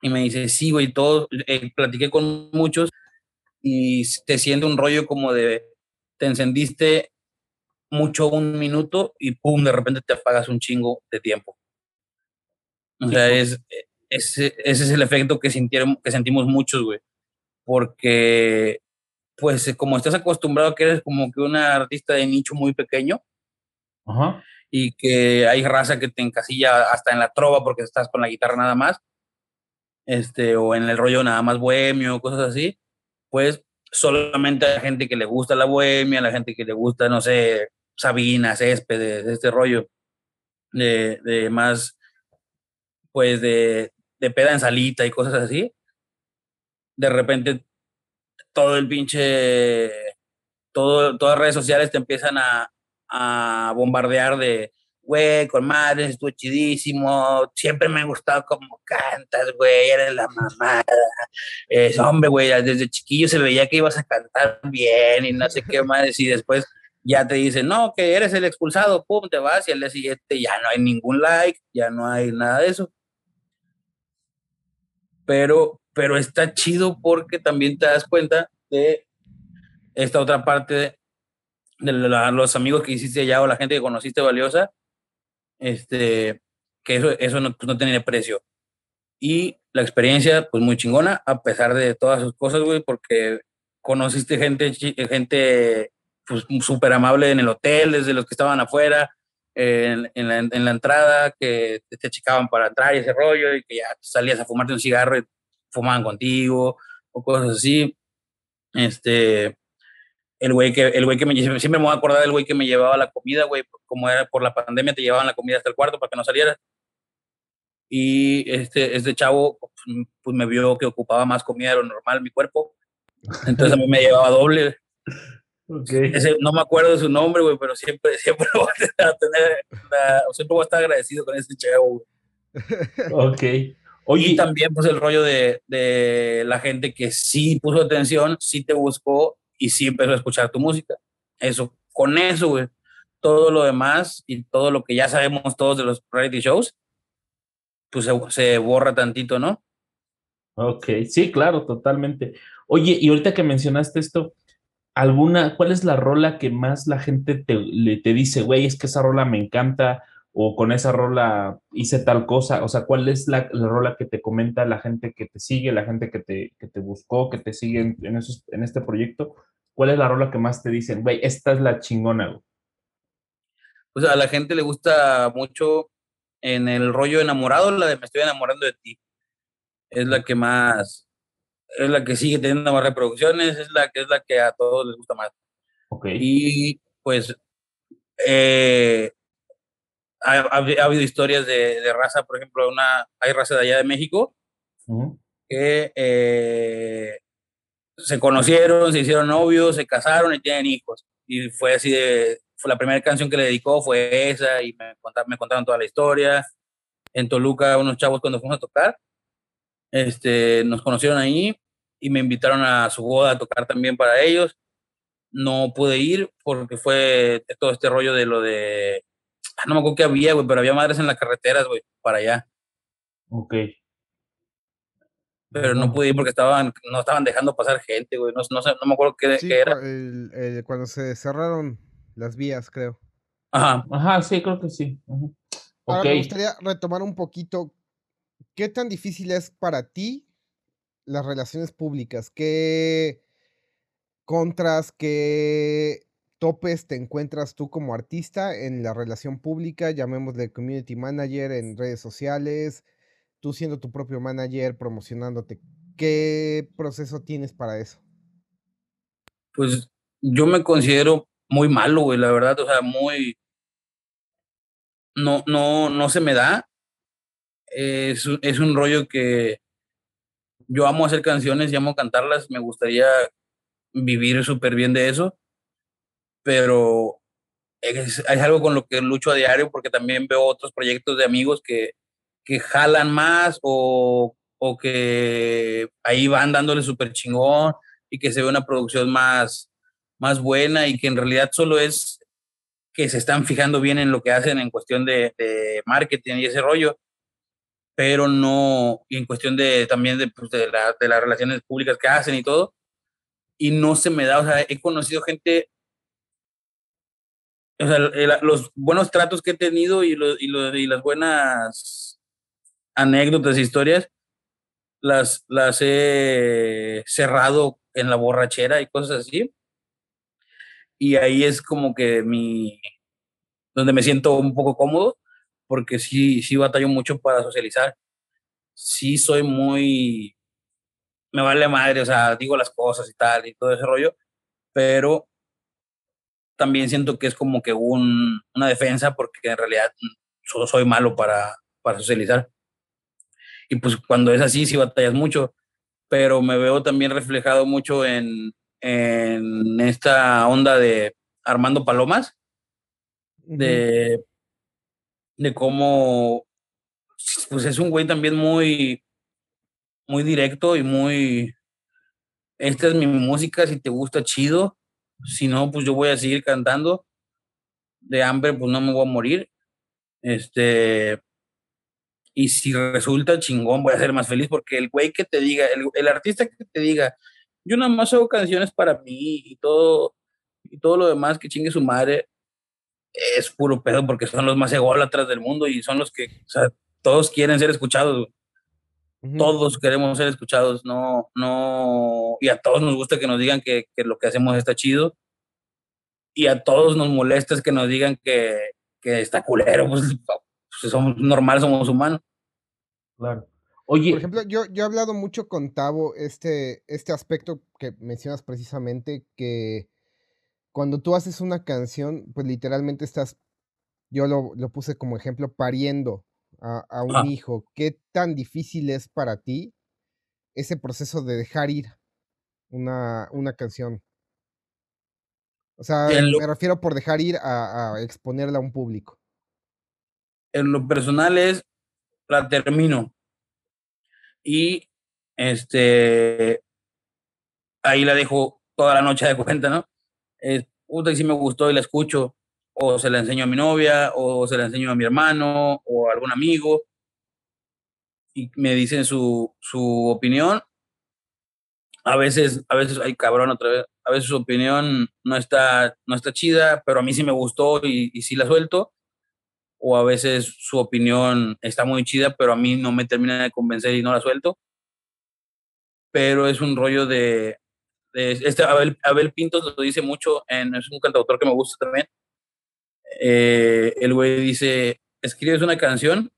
S3: Y me dice, sí, güey, todo, eh, platiqué con muchos y te siente un rollo como de, te encendiste mucho un minuto y pum, de repente te apagas un chingo de tiempo. O sea, es, ese, ese es el efecto que, sintieron, que sentimos muchos, güey. Porque, pues, como estás acostumbrado a que eres como que una artista de nicho muy pequeño, y que hay raza que te encasilla hasta en la trova porque estás con la guitarra nada más, este, o en el rollo nada más bohemio, cosas así, pues solamente a la gente que le gusta la bohemia, a la gente que le gusta, no sé, Sabina, Céspedes, este rollo de, de más, pues de, de peda en salita y cosas así, de repente todo el pinche, todo, todas las redes sociales te empiezan a, a bombardear de, güey, con madres, estuvo chidísimo, siempre me ha gustado cómo cantas, güey, eres la mamada. Es, hombre, güey, desde chiquillo se veía que ibas a cantar bien y no sé qué más, y después ya te dicen, no, que eres el expulsado, pum, te vas, y al día siguiente ya no hay ningún like, ya no hay nada de eso. Pero, pero está chido porque también te das cuenta de esta otra parte de, los amigos que hiciste allá o la gente que conociste valiosa, este, que eso, eso no, pues, no tiene precio. Y la experiencia, pues muy chingona, a pesar de todas sus cosas, güey, porque conociste gente, gente pues amable en el hotel, desde los que estaban afuera, en, la, en la, entrada, que te chicaban para entrar y ese rollo, y que ya salías a fumarte un cigarro y fumaban contigo, o cosas así. Este, el güey que, el güey que me, siempre me voy a acordar del güey que me llevaba la comida, güey, como era por la pandemia, te llevaban la comida hasta el cuarto para que no salieras. Y este, este chavo, pues me vio que ocupaba más comida de lo normal mi cuerpo. Entonces a mí me llevaba doble. Okay. Ese, no me acuerdo de su nombre, güey, pero siempre, siempre voy a tener, siempre voy a estar agradecido con ese chavo.
S2: Ok.
S3: Oye, y también, pues, el rollo de, de la gente que sí puso atención, sí te buscó y sí empezó a escuchar tu música. Eso, con eso, güey, todo lo demás y todo lo que ya sabemos todos de los reality shows, pues se, se borra tantito, ¿no?
S2: Ok, sí, claro, totalmente. Oye, y ahorita que mencionaste esto, ¿alguna, cuál es la rola que más la gente te, le, te dice, güey, es que esa rola me encanta, o con esa rola hice tal cosa? O sea, ¿cuál es la, la rola que te comenta la gente que te sigue, la gente que te, que te buscó, que te sigue en, en, esos, en este proyecto? ¿Cuál es la rola que más te dicen, güey, esta es la chingona, güey?
S3: Pues a la gente le gusta mucho en el rollo enamorado, la de me estoy enamorando de ti. Es la que más, es la que sigue teniendo más reproducciones, es la que es la que a todos les gusta más.
S2: Ok.
S3: Y pues eh, ha, ha, ha, habido historias de, de, raza, por ejemplo, una, hay raza de allá de México uh -huh. que eh, se conocieron, se hicieron novios, se casaron y tienen hijos. Y fue así de, fue la primera canción que le dedicó fue esa y me contaron, me contaron toda la historia. En Toluca, unos chavos cuando fuimos a tocar, este, nos conocieron ahí y me invitaron a su boda a tocar también para ellos. No pude ir porque fue todo este rollo de lo de Ah, no me acuerdo qué había, güey, pero había madres en las carreteras, güey, para allá.
S2: Ok.
S3: Pero no pude ir porque estaban, no estaban dejando pasar gente, güey. No, no, sé, no me acuerdo qué,
S1: sí,
S3: qué era.
S1: El, el, cuando se cerraron las vías, creo.
S2: Ajá, ajá, sí, creo que sí. -huh.
S1: Ahora okay. me gustaría retomar un poquito. ¿Qué tan difícil es para ti las relaciones públicas? ¿Qué contras, qué topes te encuentras tú como artista en la relación pública, llamémosle community manager en redes sociales, tú siendo tu propio manager, promocionándote? ¿Qué proceso tienes para eso?
S3: Pues yo me considero muy malo, güey, la verdad, o sea, muy, no, no, no se me da. Es, es un rollo que yo amo hacer canciones y amo cantarlas, me gustaría vivir súper bien de eso, pero es, algo con lo que lucho a diario porque también veo otros proyectos de amigos que, que jalan más o, o que ahí van dándole súper chingón y que se ve una producción más, más buena y que en realidad solo es que se están fijando bien en lo que hacen en cuestión de, de marketing y ese rollo, pero no, y en cuestión de también de, pues, de, la, de las relaciones públicas que hacen y todo, y no se me da, o sea, he conocido gente o sea, los buenos tratos que he tenido y, y, las buenas anécdotas, historias, las, las he cerrado en la borrachera y cosas así. Y ahí es como que mi, donde me siento un poco cómodo, porque sí, sí batallo mucho para socializar. Sí soy muy, me vale madre, o sea, digo las cosas y tal y todo ese rollo, pero también siento que es como que un, una defensa porque en realidad solo soy malo para, para socializar. Y pues cuando es así, sí batallas mucho, pero me veo también reflejado mucho en, en esta onda de Armando Palomas, de, de cómo pues es un güey también muy, muy directo y muy, esta es mi música, si te gusta, chido, si no, pues yo voy a seguir cantando. De hambre, pues no me voy a morir. Este, y si resulta chingón, voy a ser más feliz porque el güey que te diga, el, artista que te diga, yo nada más hago canciones para mí y todo, y todo lo demás que chingue su madre, es puro pedo porque son los más ególatras del mundo y son los que, o sea, todos quieren ser escuchados. Todos queremos ser escuchados, no, no, y a todos nos gusta que nos digan que, que, lo que hacemos está chido, y a todos nos molesta que nos digan que, que está culero, pues, pues, somos normales, somos humanos.
S2: Claro. Oye.
S1: Por ejemplo, yo, yo he hablado mucho con Tavo este, este aspecto que mencionas precisamente, que cuando tú haces una canción, pues literalmente estás, yo lo, lo puse como ejemplo, pariendo a, un hijo, ¿qué tan difícil es para ti ese proceso de dejar ir una, una canción? O sea, me refiero por dejar ir a, exponerla a un público.
S3: En lo personal es, la termino. Y este, ahí la dejo toda la noche de cuenta, ¿no? Es, puta, y si me gustó y la escucho o se la enseño a mi novia, o se la enseño a mi hermano, o a algún amigo, y me dicen su, su opinión. A veces, a veces, ay cabrón, otra vez, a veces su opinión no está, no está chida, pero a mí sí me gustó y, y sí la suelto. O a veces su opinión está muy chida, pero a mí no me termina de convencer y no la suelto. Pero es un rollo de este Abel, Abel Pintos lo dice mucho, en, es un cantautor que me gusta también, eh, el güey dice, escribes una canción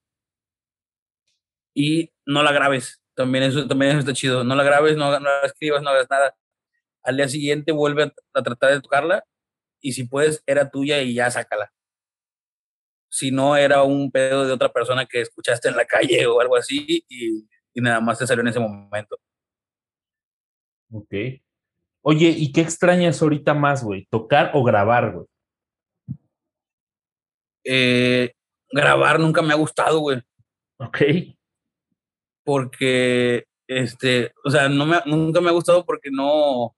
S3: y no la grabes. También eso, también está chido. No la grabes, no, la escribas, no hagas nada. Al día siguiente vuelve a, tratar de tocarla y si puedes, era tuya y ya sácala. Si no, era un pedo de otra persona que escuchaste en la calle o algo así y, y nada más te salió en ese momento.
S2: Ok. Oye, ¿y qué extrañas ahorita más, güey? ¿Tocar o grabar, güey?
S3: Eh, grabar nunca me ha gustado, güey.
S2: Ok.
S3: Porque, este, o sea, no me, nunca me ha gustado porque no,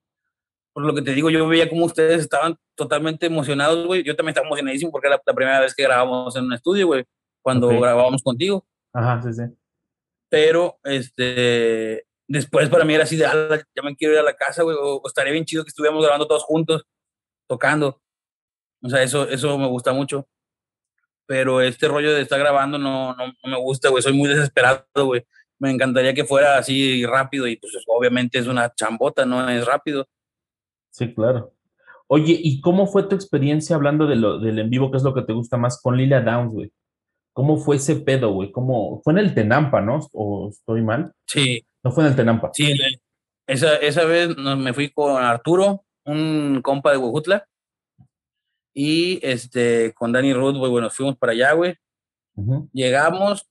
S3: por lo que te digo, yo veía como ustedes estaban totalmente emocionados, güey. Yo también estaba emocionadísimo porque era la primera vez que grabamos en un estudio, güey, cuando grabábamos contigo.
S2: Ajá, sí, sí.
S3: Pero, este, después para mí era así de, ya me quiero ir a la casa, güey, o, estaría bien chido que estuviéramos grabando todos juntos, tocando. O sea, eso, eso me gusta mucho pero este rollo de estar grabando no, no, me gusta, güey, soy muy desesperado, güey. Me encantaría que fuera así rápido y pues obviamente es una chambota, no es rápido.
S2: Sí, claro. Oye, ¿y cómo fue tu experiencia hablando de lo, del en vivo, que es lo que te gusta más, con Lila Downs, güey? ¿Cómo fue ese pedo, güey? ¿Cómo? Fue en el Tenampa, ¿no? ¿O estoy mal?
S3: Sí.
S2: No fue en el Tenampa.
S3: Sí, esa, esa vez me fui con Arturo, un compa de Huejutla. Y este, con Danny Ruth, güey, bueno, fuimos para allá, güey. Llegamos,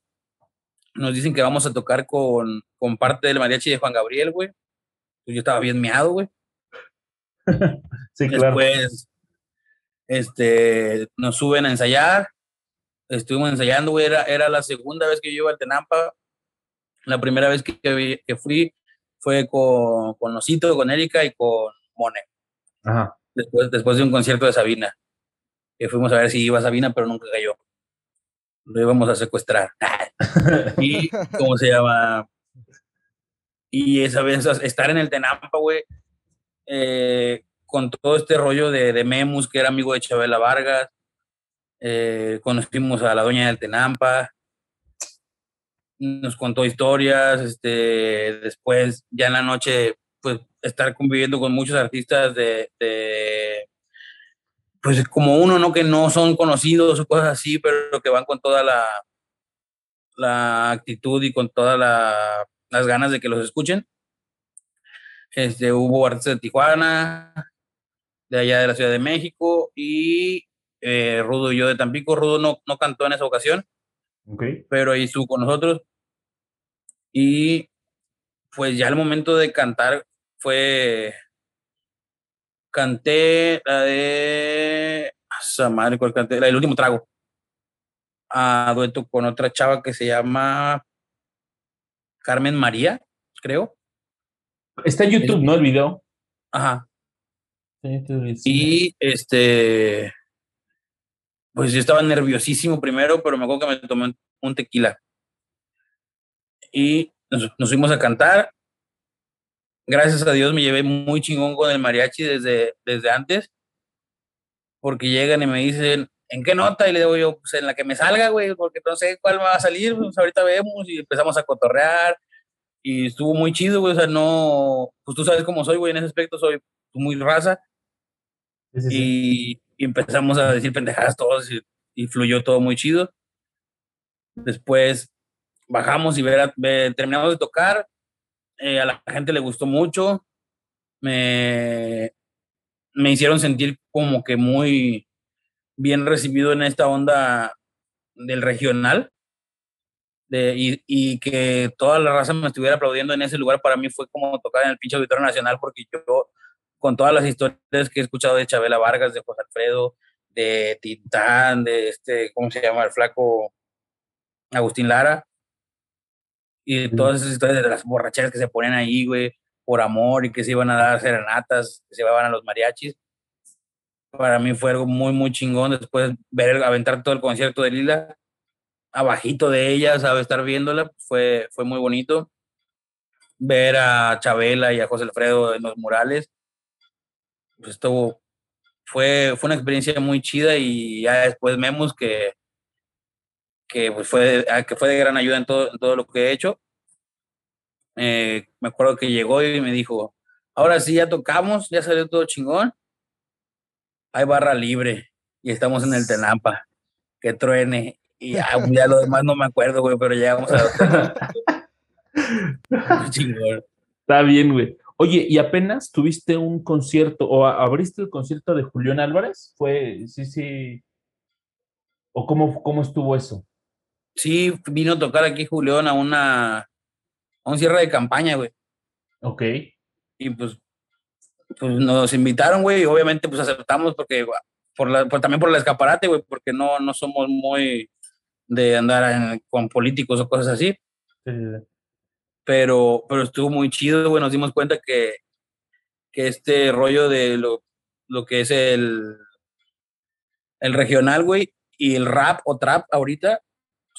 S3: nos dicen que vamos a tocar con, con parte del mariachi de Juan Gabriel, güey. Pues yo estaba bien meado, güey.
S2: sí, claro.
S3: Después, este, nos suben a ensayar. Estuvimos ensayando, güey. Era, era la segunda vez que yo iba al Tenampa. La primera vez que, que fui fue con, con Osito, con Erika y con Mone.
S2: Ajá.
S3: Después, después de un concierto de Sabina. Que fuimos a ver si iba Sabina, pero nunca cayó. Lo íbamos a secuestrar. y, ¿cómo se llama? Y esa vez, estar en el Tenampa, güey, eh, con todo este rollo de, de, Memus, que era amigo de Chabela Vargas, eh, conocimos a la doña del Tenampa, nos contó historias, este, después ya en la noche, pues estar conviviendo con muchos artistas de, de, pues como uno, ¿no? Que no son conocidos o cosas así, pero que van con toda la, la actitud y con todas la, las ganas de que los escuchen. Este, hubo artistas de Tijuana, de allá de la Ciudad de México y eh, Rudo y yo de Tampico. Rudo no, no cantó en esa ocasión,
S2: okay.
S3: pero ahí estuvo con nosotros. Y pues ya el momento de cantar fue. Canté la de. Esa madre, ¿cuál canté? La del último trago. A dueto con otra chava que se llama Carmen María, creo.
S2: Está en YouTube, ¿no? El video.
S3: Ajá. Y este, pues yo estaba nerviosísimo primero, pero me acuerdo que me tomé un tequila. Y nos, nos, fuimos a cantar. Gracias a Dios me llevé muy chingón con el mariachi desde, desde antes, porque llegan y me dicen, ¿en qué nota? Y le digo yo, pues en la que me salga, güey, porque no sé cuál va a salir, pues ahorita vemos y empezamos a cotorrear y estuvo muy chido, güey, o sea, no, pues tú sabes cómo soy, güey, en ese aspecto soy muy raza
S2: Sí, sí, sí.
S3: y, y empezamos a decir pendejadas todos y, y, fluyó todo muy chido. Después bajamos y ver, ver, terminamos de tocar, eh, a la gente le gustó mucho, me, me hicieron sentir como que muy bien recibido en esta onda del regional. De, y, y, que toda la raza me estuviera aplaudiendo en ese lugar para mí fue como tocar en el pinche auditorio nacional porque yo con todas las historias que he escuchado de Chabela Vargas, de José Alfredo, de Tintán, de este, ¿cómo se llama? El flaco Agustín Lara. Y todas esas historias de las borracheras que se ponen ahí, güey, por amor y que se iban a dar serenatas, que se iban a los mariachis. Para mí fue algo muy, muy chingón después ver, aventar todo el concierto de Lila abajito de ella, ¿sabes? Estar viéndola, fue, fue muy bonito. Ver a Chabela y a José Alfredo en los murales, pues estuvo, fue, fue una experiencia muy chida y ya después vemos que, que, pues fue, que fue de gran ayuda en todo, en todo lo que he hecho. Eh, me acuerdo que llegó y me dijo, ahora sí, ya tocamos, ya salió todo chingón. Hay barra libre y estamos en el Tenampa. Que truene. Y ya, ya lo demás no me acuerdo, güey, pero llegamos a chingón.
S2: Está bien, güey. Oye, ¿y apenas tuviste un concierto o abriste el concierto de Julián Álvarez? Fue, sí, sí. ¿O cómo, cómo estuvo eso?
S3: Sí, vino a tocar aquí Julián a una, a un cierre de campaña, güey.
S2: Ok.
S3: Y pues, pues nos invitaron, güey, y obviamente pues aceptamos porque, por la, por, también por el escaparate, güey, porque no, no somos muy de andar en, con políticos o cosas así.
S2: Sí, sí,
S3: pero, pero estuvo muy chido, güey. Nos dimos cuenta que, que este rollo de lo, lo que es el, el regional, güey, y el rap o trap ahorita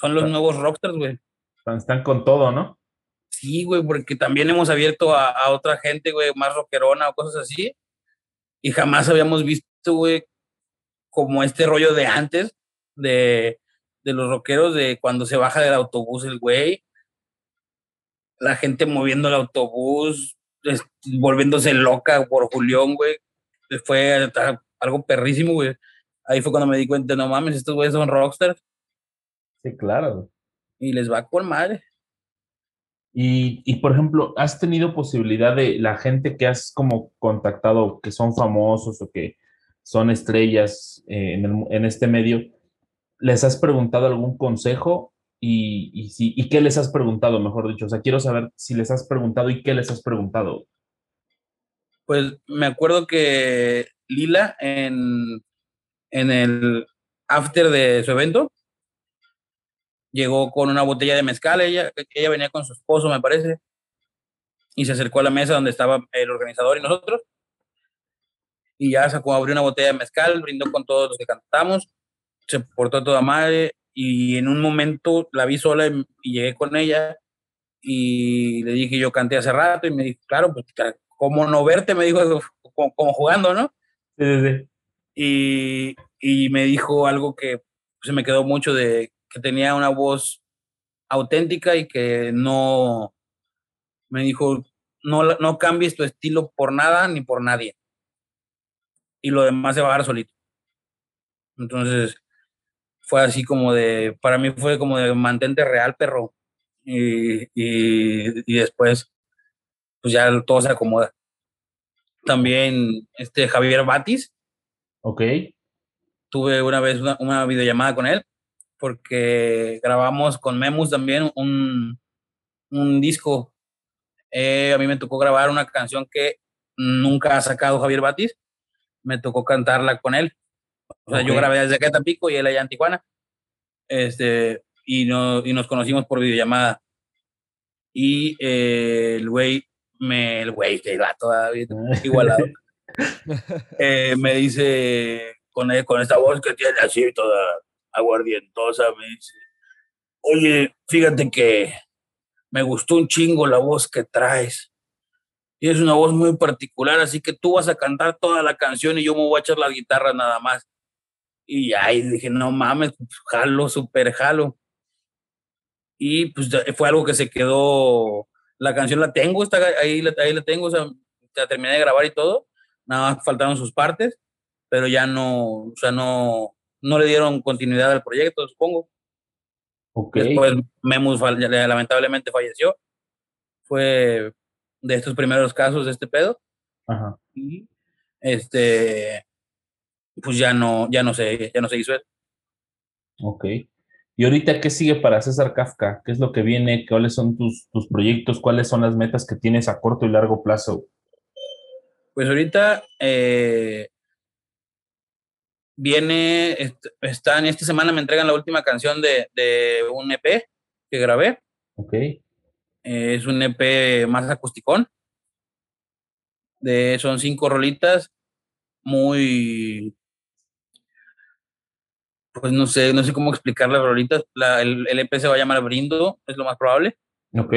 S3: son los nuevos rockstars, güey.
S2: Están, están, con todo, ¿no?
S3: Sí, güey, porque también hemos abierto a, a otra gente, güey, más rockerona o cosas así. Y jamás habíamos visto, güey, como este rollo de antes, de, de los rockeros, de cuando se baja del autobús el güey, la gente moviendo el autobús, es, volviéndose loca por Julián, güey. Fue algo perrísimo, güey. Ahí fue cuando me di cuenta, no mames, estos güeyes son rockstars.
S2: Sí, claro.
S3: Y les va con madre.
S2: Y, y, por ejemplo, ¿has tenido posibilidad de la gente que has como contactado, que son famosos o que son estrellas eh, en, el, en, este medio, les has preguntado algún consejo? Y, y, si, ¿Y qué les has preguntado, mejor dicho? O sea, quiero saber si les has preguntado y qué les has preguntado.
S3: Pues me acuerdo que Lila en, en el after de su evento llegó con una botella de mezcal, ella, ella venía con su esposo, me parece, y se acercó a la mesa donde estaba el organizador y nosotros, y ya sacó, abrió una botella de mezcal, brindó con todos los que cantamos, se portó toda madre, y en un momento la vi sola y, y llegué con ella, y le dije, yo canté hace rato, y me dijo, claro, pues, ¿cómo no verte? Me dijo, como, como jugando, ¿no?
S2: Sí, sí, sí.
S3: Y, y me dijo algo que se me quedó mucho de que tenía una voz auténtica y que no, me dijo, no, no cambies tu estilo por nada ni por nadie. Y lo demás se va a dar solito. Entonces, fue así como de, para mí fue como de mantente real, perro. Y, y, y después, pues ya todo se acomoda. También este Javier Batis.
S2: Ok.
S3: Tuve una vez una, una videollamada con él porque grabamos con Memus también un, un disco. Eh, a mí me tocó grabar una canción que nunca ha sacado Javier Batis. Me tocó cantarla con él. O sea, okay. yo grabé desde acá y él allá en Tijuana. Este, y, no, y nos conocimos por videollamada. Y eh, el güey, me, el güey, que va todavía igualado, eh, me dice con, con esta voz que tiene así toda aguardientosa, me dice, oye, fíjate que me gustó un chingo la voz que traes. Y es una voz muy particular, así que tú vas a cantar toda la canción y yo me voy a echar la guitarra nada más. Y ahí dije, no mames, jalo, súper jalo. Y pues fue algo que se quedó, la canción la tengo, está, ahí, ahí la tengo, o sea, la terminé de grabar y todo, nada más faltaron sus partes, pero ya no, o sea, no, no le dieron continuidad al proyecto, supongo.
S2: Okay.
S3: Después Memus lamentablemente falleció. Fue de estos primeros casos de este pedo.
S2: Ajá.
S3: Y este, pues ya no, ya no se, ya no se hizo eso.
S2: Ok. ¿Y ahorita qué sigue para César Kafka? ¿Qué es lo que viene? ¿Cuáles son tus, tus proyectos? ¿Cuáles son las metas que tienes a corto y largo plazo?
S3: Pues ahorita eh, viene, está en esta semana me entregan la última canción de, de un EP que grabé.
S2: Ok.
S3: Eh, es un EP más acusticón. De, son cinco rolitas muy pues no sé, no sé cómo explicar las rolitas. La, el, el, EP se va a llamar Brindo, es lo más probable.
S2: Ok.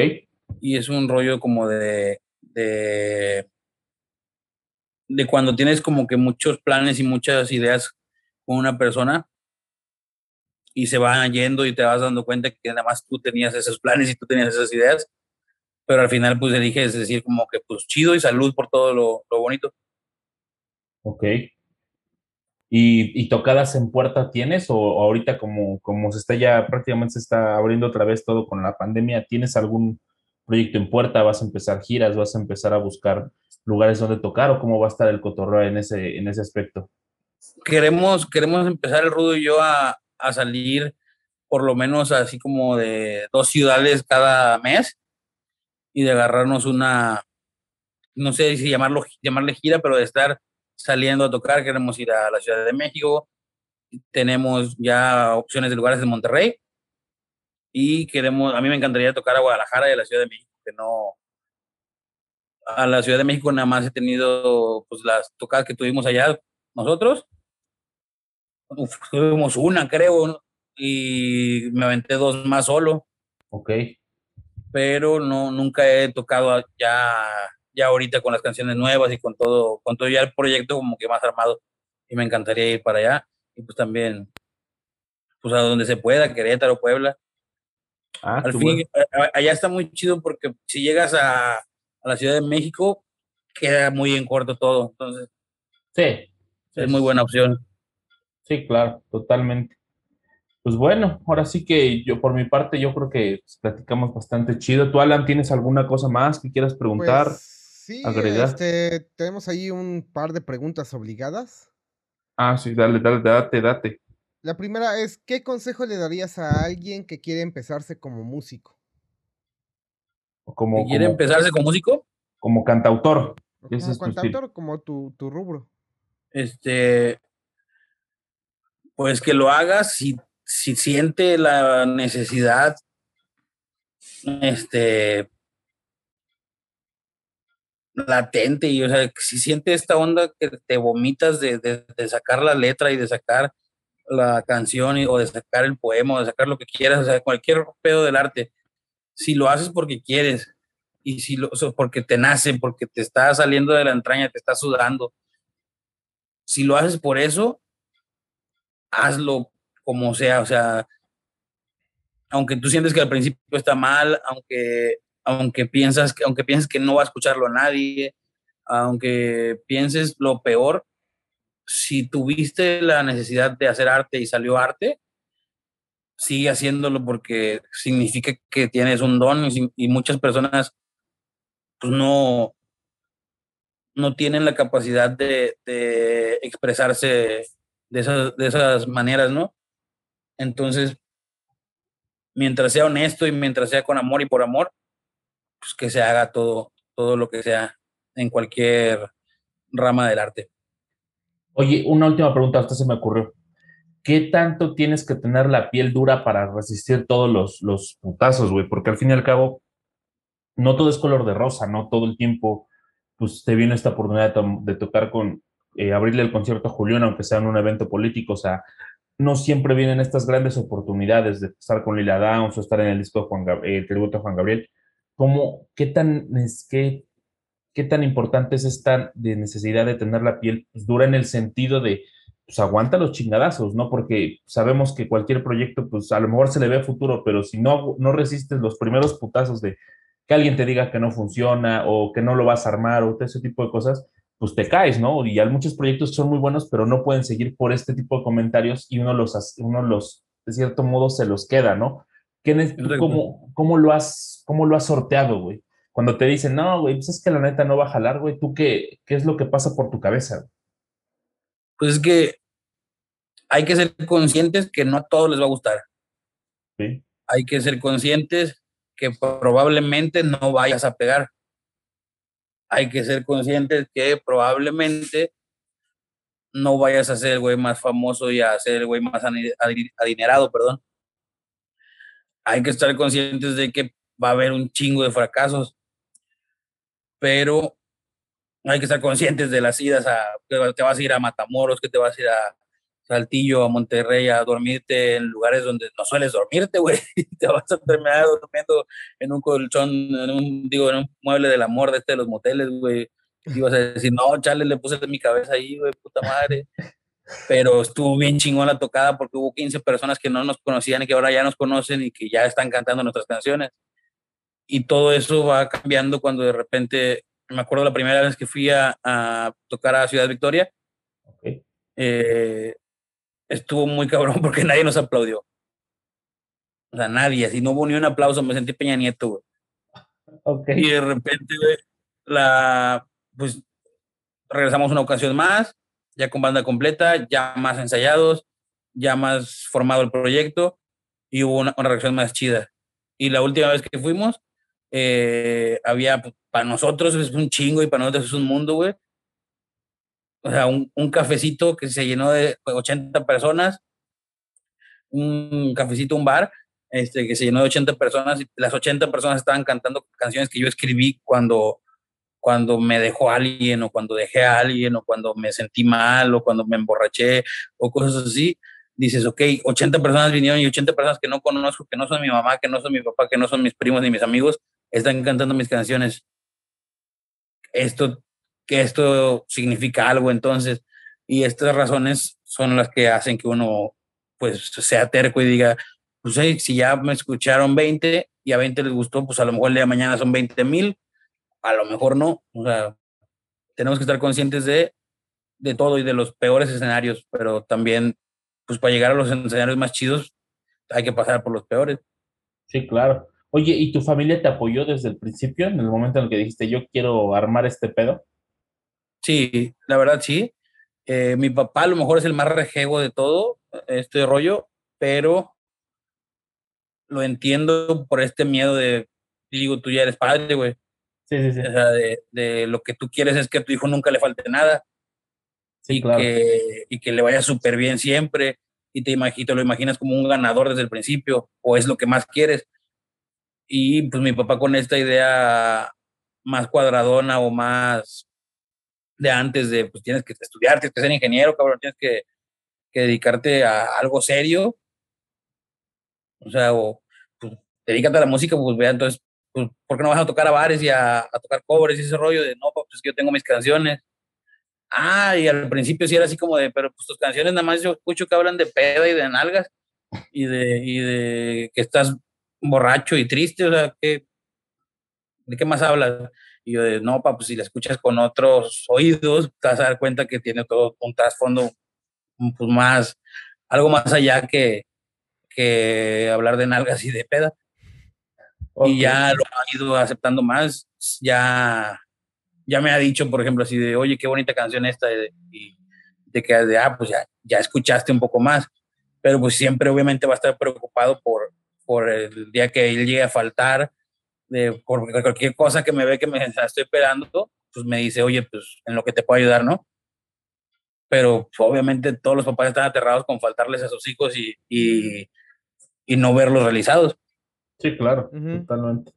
S3: Y es un rollo como de, de, de cuando tienes como que muchos planes y muchas ideas con una persona y se van yendo y te vas dando cuenta que nada más tú tenías esos planes y tú tenías esas ideas, pero al final pues eliges decir como que pues chido y salud por todo lo, lo bonito.
S2: Ok. ¿Y, ¿Y, tocadas en puerta tienes o, o, ahorita como, como se está ya prácticamente se está abriendo otra vez todo con la pandemia, ¿tienes algún proyecto en puerta? ¿Vas a empezar giras? ¿Vas a empezar a buscar lugares donde tocar o cómo va a estar el cotorreo en ese, en ese aspecto?
S3: Queremos, queremos empezar el Rudo y yo a, a salir por lo menos así como de dos ciudades cada mes y de agarrarnos una, no sé si llamarlo, llamarle gira, pero de estar saliendo a tocar, queremos ir a la Ciudad de México, tenemos ya opciones de lugares en Monterrey y queremos, a mí me encantaría tocar a Guadalajara y a la Ciudad de México, que no, a la Ciudad de México nada más he tenido pues las tocadas que tuvimos allá nosotros, Uf, tuvimos una creo, y me aventé dos más solo.
S2: Ok.
S3: Pero no, nunca he tocado ya ya ahorita con las canciones nuevas y con todo, con todo ya el proyecto como que más armado y me encantaría ir para allá y pues también pues a donde se pueda, Querétaro, Puebla.
S2: Ah,
S3: Al fin, bueno. allá está muy chido porque si llegas a, a, la Ciudad de México queda muy en corto todo, entonces
S2: sí,
S3: es, es muy buena opción.
S2: Sí, claro, totalmente. Pues bueno, ahora sí que yo por mi parte yo creo que platicamos bastante chido. ¿Tú, Alan, tienes alguna cosa más que quieras preguntar?
S1: Pues, sí, este, tenemos ahí un par de preguntas obligadas.
S2: Ah, sí, dale, dale, date, date.
S1: La primera es, ¿qué consejo le darías a alguien que quiere empezarse como músico?
S3: como, ¿Quiere empezarse como músico?
S2: Como cantautor.
S1: Como cantautor, como tu, tu rubro.
S3: Este, pues que lo hagas si si siente la necesidad, este, latente y, o sea, si siente esta onda que te vomitas de, sacar la letra y de sacar la canción o de sacar el poema o de sacar lo que quieras, o sea, cualquier pedo del arte, si lo haces porque quieres y si lo, porque te nace, porque te está saliendo de la entraña, te está sudando, si lo haces por eso, hazlo como sea, o sea, aunque tú sientes que al principio está mal, aunque, aunque, piensas, que, aunque pienses que no va a escucharlo a nadie, aunque pienses lo peor, si tuviste la necesidad de hacer arte y salió arte, sigue haciéndolo porque significa que tienes un don y, muchas personas pues no, no tienen la capacidad de, de expresarse de esas, de esas maneras, ¿no? Entonces, mientras sea honesto y mientras sea con amor y por amor, pues que se haga todo, todo lo que sea en cualquier rama del arte.
S2: Oye, una última pregunta, hasta se me ocurrió. ¿Qué tanto tienes que tener la piel dura para resistir todos los, los putazos, güey? Porque al fin y al cabo, no todo es color de rosa, ¿no? Todo el tiempo, pues te viene esta oportunidad de, tocar con, eh, abrirle el concierto a Julián, aunque sea en un evento político, o sea, no siempre vienen estas grandes oportunidades de estar con Lila Downs o estar en el disco de Juan Gabriel, el tributo a Juan Gabriel. ¿Cómo, qué, tan, es, qué, qué tan importante es esta de necesidad de tener la piel pues, dura en el sentido de, pues aguanta los chingadazos, ¿no? Porque sabemos que cualquier proyecto, pues a lo mejor se le ve futuro, pero si no, no resistes los primeros putazos de que alguien te diga que no funciona o que no lo vas a armar o ese tipo de cosas, pues te caes, ¿no? Y hay muchos proyectos son muy buenos, pero no pueden seguir por este tipo de comentarios y uno los, uno los de cierto modo, se los queda, ¿no? cómo, cómo, lo has, ¿Cómo lo has sorteado, güey? Cuando te dicen, no, güey, pues es que la neta no va a jalar, güey, ¿tú qué, qué es lo que pasa por tu cabeza?
S3: Pues es que hay que ser conscientes que no a todos les va a gustar.
S2: ¿Sí?
S3: Hay que ser conscientes que probablemente no vayas a pegar hay que ser conscientes que probablemente no vayas a ser el güey más famoso y a ser el güey más adinerado, perdón. Hay que estar conscientes de que va a haber un chingo de fracasos, pero hay que estar conscientes de las idas a, que te vas a ir a Matamoros, que te vas a ir a Saltillo, a Monterrey, a dormirte en lugares donde no sueles dormirte, güey. Te vas a terminar durmiendo en un colchón, en un, digo, en un mueble del amor de este de los moteles, güey. Y vas a decir, no, chale, le puse mi cabeza ahí, güey, puta madre. Pero estuvo bien chingón la tocada porque hubo 15 personas que no nos conocían y que ahora ya nos conocen y que ya están cantando nuestras canciones. Y todo eso va cambiando cuando de repente, me acuerdo la primera vez que fui a, a tocar a Ciudad Victoria.
S2: Okay.
S3: Eh, estuvo muy cabrón porque nadie nos aplaudió. O sea, nadie, así no hubo ni un aplauso, me sentí Peña Nieto,
S2: güey.
S3: Y de repente, la, pues, regresamos una ocasión más, ya con banda completa, ya más ensayados, ya más formado el proyecto, y hubo una, reacción más chida. Y la última vez que fuimos, eh, había, pues, para nosotros es un chingo y para nosotros es un mundo, güey o sea, un, un, cafecito que se llenó de 80 personas, un cafecito, un bar, este, que se llenó de 80 personas y las 80 personas estaban cantando canciones que yo escribí cuando, cuando me dejó alguien o cuando dejé a alguien o cuando me sentí mal o cuando me emborraché o cosas así. Dices, ok, 80 personas vinieron y 80 personas que no conozco, que no son mi mamá, que no son mi papá, que no son mis primos ni mis amigos, están cantando mis canciones. Esto que esto significa algo entonces. Y estas razones son las que hacen que uno pues sea terco y diga, pues hey, si ya me escucharon 20 y a 20 les gustó, pues a lo mejor el día de mañana son 20 mil, a lo mejor no. O sea, tenemos que estar conscientes de, de todo y de los peores escenarios, pero también, pues para llegar a los escenarios más chidos, hay que pasar por los peores.
S2: Sí, claro. Oye, ¿y tu familia te apoyó desde el principio, en el momento en el que dijiste, yo quiero armar este pedo?
S3: Sí, la verdad sí. Eh, mi papá a lo mejor es el más rejego de todo este rollo, pero lo entiendo por este miedo de, digo, tú ya eres padre, güey.
S2: Sí, sí, sí.
S3: O sea, de, de, lo que tú quieres es que a tu hijo nunca le falte nada.
S2: Sí,
S3: y,
S2: claro.
S3: que, y que le vaya súper bien siempre. Y te, imagi- te lo imaginas como un ganador desde el principio, o es lo que más quieres. Y pues mi papá con esta idea más cuadradona o más de antes de, pues tienes que estudiar, tienes que ser ingeniero, cabrón, tienes que, que dedicarte a algo serio. O sea, o pues, dedícate a la música, pues vea, entonces, pues, ¿por qué no vas a tocar a bares y a, a tocar covers y ese rollo de, no, pues es que yo tengo mis canciones? Ah, y al principio sí era así como de, pero pues tus canciones nada más yo escucho que hablan de peda y de nalgas y de, y de que estás borracho y triste, o sea, ¿qué, ¿de qué más hablas? Y yo de, no, pa, pues si la escuchas con otros oídos, te vas a dar cuenta que tiene todo un trasfondo pues más, algo más allá que, que hablar de nalgas y de peda. Y ya lo ha ido aceptando más, ya, ya me ha dicho, por ejemplo, así de, oye, qué bonita canción esta, y de, y de que, de, ah, pues ya, ya escuchaste un poco más, pero pues siempre obviamente va a estar preocupado por, por el día que él llegue a faltar, de, por cualquier cosa que me ve que me la estoy esperando, pues me dice, oye, pues en lo que te puedo ayudar, ¿no? Pero pues, obviamente todos los papás están aterrados con faltarles a sus hijos y, y, y no verlos realizados.
S2: Sí, claro, totalmente.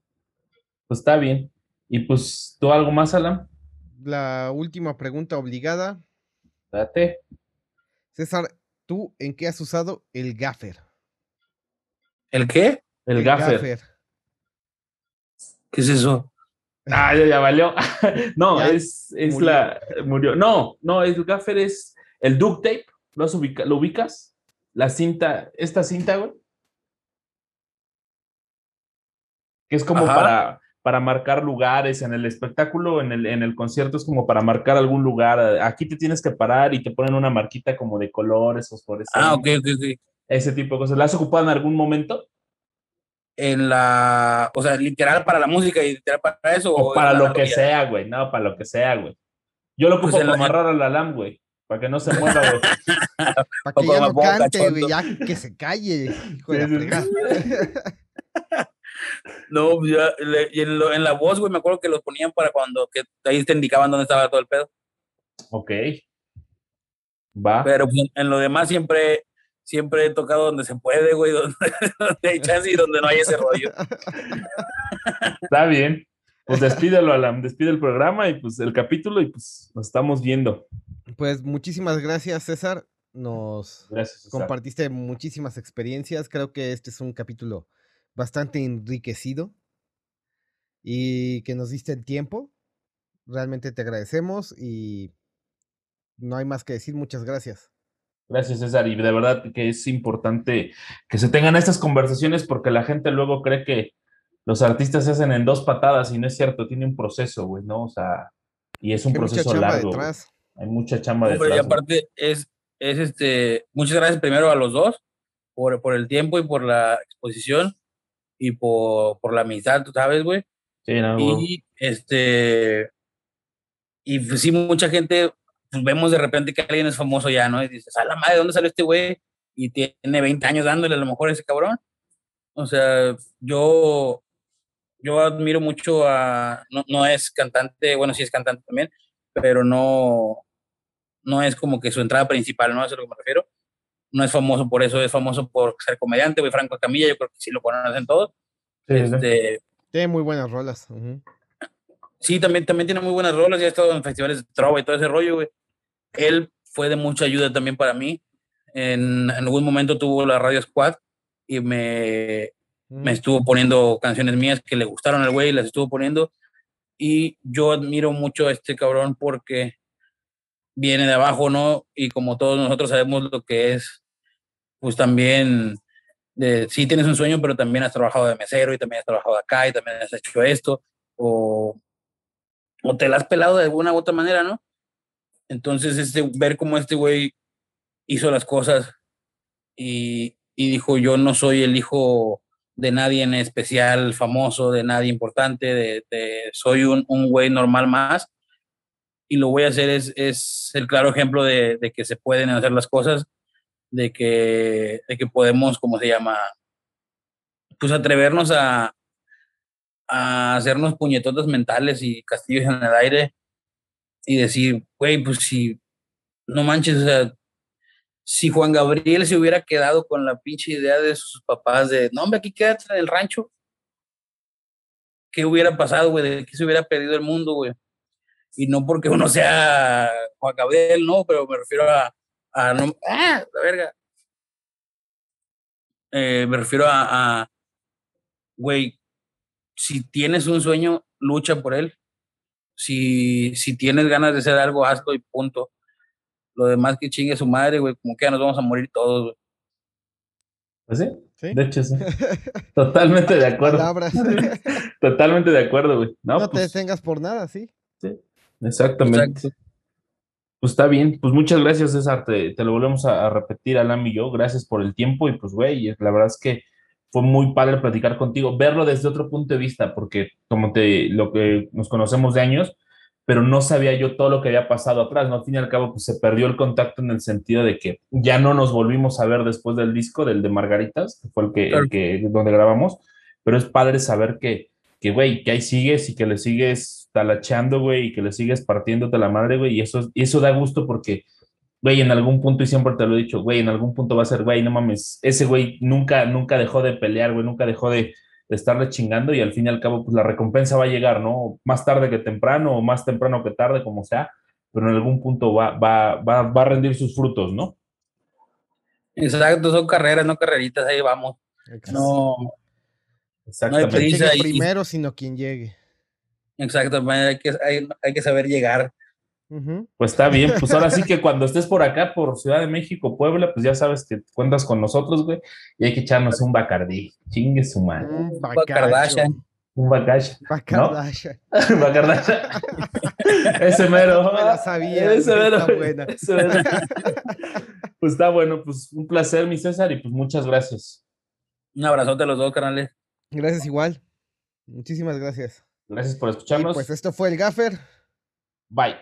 S2: Pues está bien. Y pues, ¿tú algo más, Alan?
S1: La última pregunta obligada.
S2: Date.
S1: César, ¿tú en qué has usado el gaffer?
S3: ¿El qué?
S2: El gaffer.
S3: ¿Qué es eso?
S2: Ah, ya, ya valió. no,
S1: Ya
S2: es, es
S1: murió.
S2: la. Murió. No, no, el gaffer es el duct tape. ¿Lo, has ubica- ¿Lo ubicas? La cinta, esta cinta, güey. Que es como
S3: Ajá.
S2: para, para marcar lugares en el espectáculo, en el, en el concierto, es como para marcar algún lugar. Aquí te tienes que parar y te ponen una marquita como de colores, fosforescentes.
S3: Ah, ok, ok, ok.
S2: Ese tipo de cosas. ¿La has ocupado en algún momento?
S3: En la, o sea, literal para la música y literal para eso.
S2: O
S3: en
S2: para
S3: la
S2: lo que sea, güey. No, para lo que sea, güey. Yo lo
S3: Pues
S2: ocupo
S3: en
S2: para
S3: la-
S2: amarrar al alam, güey. Para que no se mueva, güey.
S1: Para
S3: O
S1: que ya
S3: la
S1: no
S3: boca,
S1: cante, güey, ya que se calle, hijo de la.
S3: No, pues ya, le- y en, lo- en la voz, güey, me acuerdo que los ponían para cuando, que ahí te indicaban dónde estaba todo el pedo.
S2: Ok. Va.
S3: Pero pues, en lo demás siempre, siempre he tocado donde se puede, güey, donde, donde hay chance y donde no hay ese rollo.
S2: Está bien. Pues despídelo, Alam. Despide el programa y pues el capítulo y pues nos estamos viendo.
S1: Pues muchísimas gracias, César. Nos
S2: Gracias. César.
S1: compartiste muchísimas experiencias. Creo que este es un capítulo bastante enriquecido y que nos diste el tiempo. Realmente te agradecemos y no hay más que decir. Muchas gracias.
S2: Gracias, César. Y de verdad que es importante que se tengan estas conversaciones porque la gente luego cree que los artistas se hacen en dos patadas y no es cierto, tiene un proceso, güey, ¿no? O sea, y es un
S1: mucha
S2: proceso largo. Hay mucha chamba
S3: Hombre, y
S2: detrás. güey.
S3: aparte es, es este, muchas gracias primero a los dos por, por el tiempo y por la exposición y por, por la amistad, tú sabes, güey.
S2: Sí, no, güey.
S3: Y este, y pues sí, mucha gente, vemos de repente que alguien es famoso ya, ¿no? Y dices, a la madre, ¿de dónde salió este güey? Y tiene 20 años dándole a lo mejor a ese cabrón. O sea, yo, yo admiro mucho a, no, no es cantante, bueno, sí es cantante también, pero no, no es como que su entrada principal, ¿no? Eso es a lo que me refiero. No es famoso por eso, es famoso por ser comediante, güey, Franco Camilla, yo creo que sí lo conocen todos.
S2: Sí.
S3: Este,
S1: Tiene muy buenas rolas. ujú.
S3: Sí, también, también tiene muy buenas rolas, ya ha estado en festivales de trova y todo ese rollo, güey. Él fue de mucha ayuda también para mí. En, en algún momento tuvo la Radio Squad y me, me
S1: Mm.
S3: estuvo poniendo canciones mías que le gustaron al güey, las estuvo poniendo. Y yo admiro mucho a este cabrón porque viene de abajo, ¿no? Y como todos nosotros sabemos lo que es, pues también, de, sí tienes un sueño, pero también has trabajado de mesero y también has trabajado acá y también has hecho esto, o, o te la has pelado de alguna u otra manera, ¿no? Entonces, este, ver cómo este güey hizo las cosas y, y dijo, yo no soy el hijo de nadie en especial famoso, de nadie importante, de, soy un, un güey normal más y lo voy a hacer es, es el claro ejemplo de, de, que se pueden hacer las cosas, de que, de que podemos, ¿cómo se llama? Pues atrevernos a, a hacernos puñetotas mentales y castillos en el aire y decir, güey, pues si, no manches, o sea, si Juan Gabriel se hubiera quedado con la pinche idea de sus papás de, no, hombre, aquí quédate en el rancho, ¿qué hubiera pasado, güey? ¿De qué se hubiera perdido el mundo, güey? Y no porque uno sea Juan Gabriel, no, pero me refiero a, a ¡ah, la verga! Eh, me refiero a, güey, si tienes un sueño, lucha por él. Si, si tienes ganas de hacer algo, hazlo y punto. Lo demás que chingue su madre, güey, como que ya nos vamos a morir todos, güey.
S2: Pues sí, de hecho sí. Totalmente de acuerdo. Totalmente de acuerdo, güey.
S1: No, te pues detengas por nada, sí.
S2: Sí, exactamente. Pues está bien, pues muchas gracias, César. Te, lo volvemos a, repetir, Alam y yo. Gracias por el tiempo y pues, güey, la verdad es que fue muy padre platicar contigo, verlo desde otro punto de vista, porque como te, lo que nos conocemos de años, pero no sabía yo todo lo que había pasado atrás, ¿no? Al fin y al cabo, pues se perdió el contacto en el sentido de que ya no nos volvimos a ver después del disco, del de Margaritas, que fue el que, el que donde grabamos, pero es padre saber que, que, güey, que ahí sigues y que le sigues talacheando, güey, y que le sigues partiéndote la madre, güey, y eso, y eso da gusto porque, güey, en algún punto, y siempre te lo he dicho, güey, en algún punto va a ser, güey, no mames, ese güey nunca, nunca dejó de pelear, güey, nunca dejó de de estarle chingando y al fin y al cabo, pues la recompensa va a llegar, ¿no? Más tarde que temprano o más temprano que tarde, como sea, pero en algún punto va, va, va, va a rendir sus frutos, ¿no?
S3: Exacto, son carreras, no carreritas, ahí vamos. No,
S1: Exactamente. No hay primero, sino quien llegue.
S3: Exactamente, hay que, hay, hay que saber llegar.
S2: Pues está bien, pues ahora sí que cuando estés por acá, por Ciudad de México, Puebla, pues ya sabes que cuentas con nosotros, güey, y hay que echarnos un bacardí, chingue su madre.
S3: Un bacardasha.
S2: Un bacardasha.
S1: Bacardasha.
S2: bacardasha. ese mero.
S1: No la sabía. Ese mero. Está buena. Ese mero.
S2: pues está bueno, pues un placer, mi César, y pues muchas gracias.
S3: Un abrazote a los dos, canales.
S1: Gracias igual. Muchísimas gracias.
S2: Gracias por escucharnos.
S1: pues esto fue el Gaffer.
S2: Bye.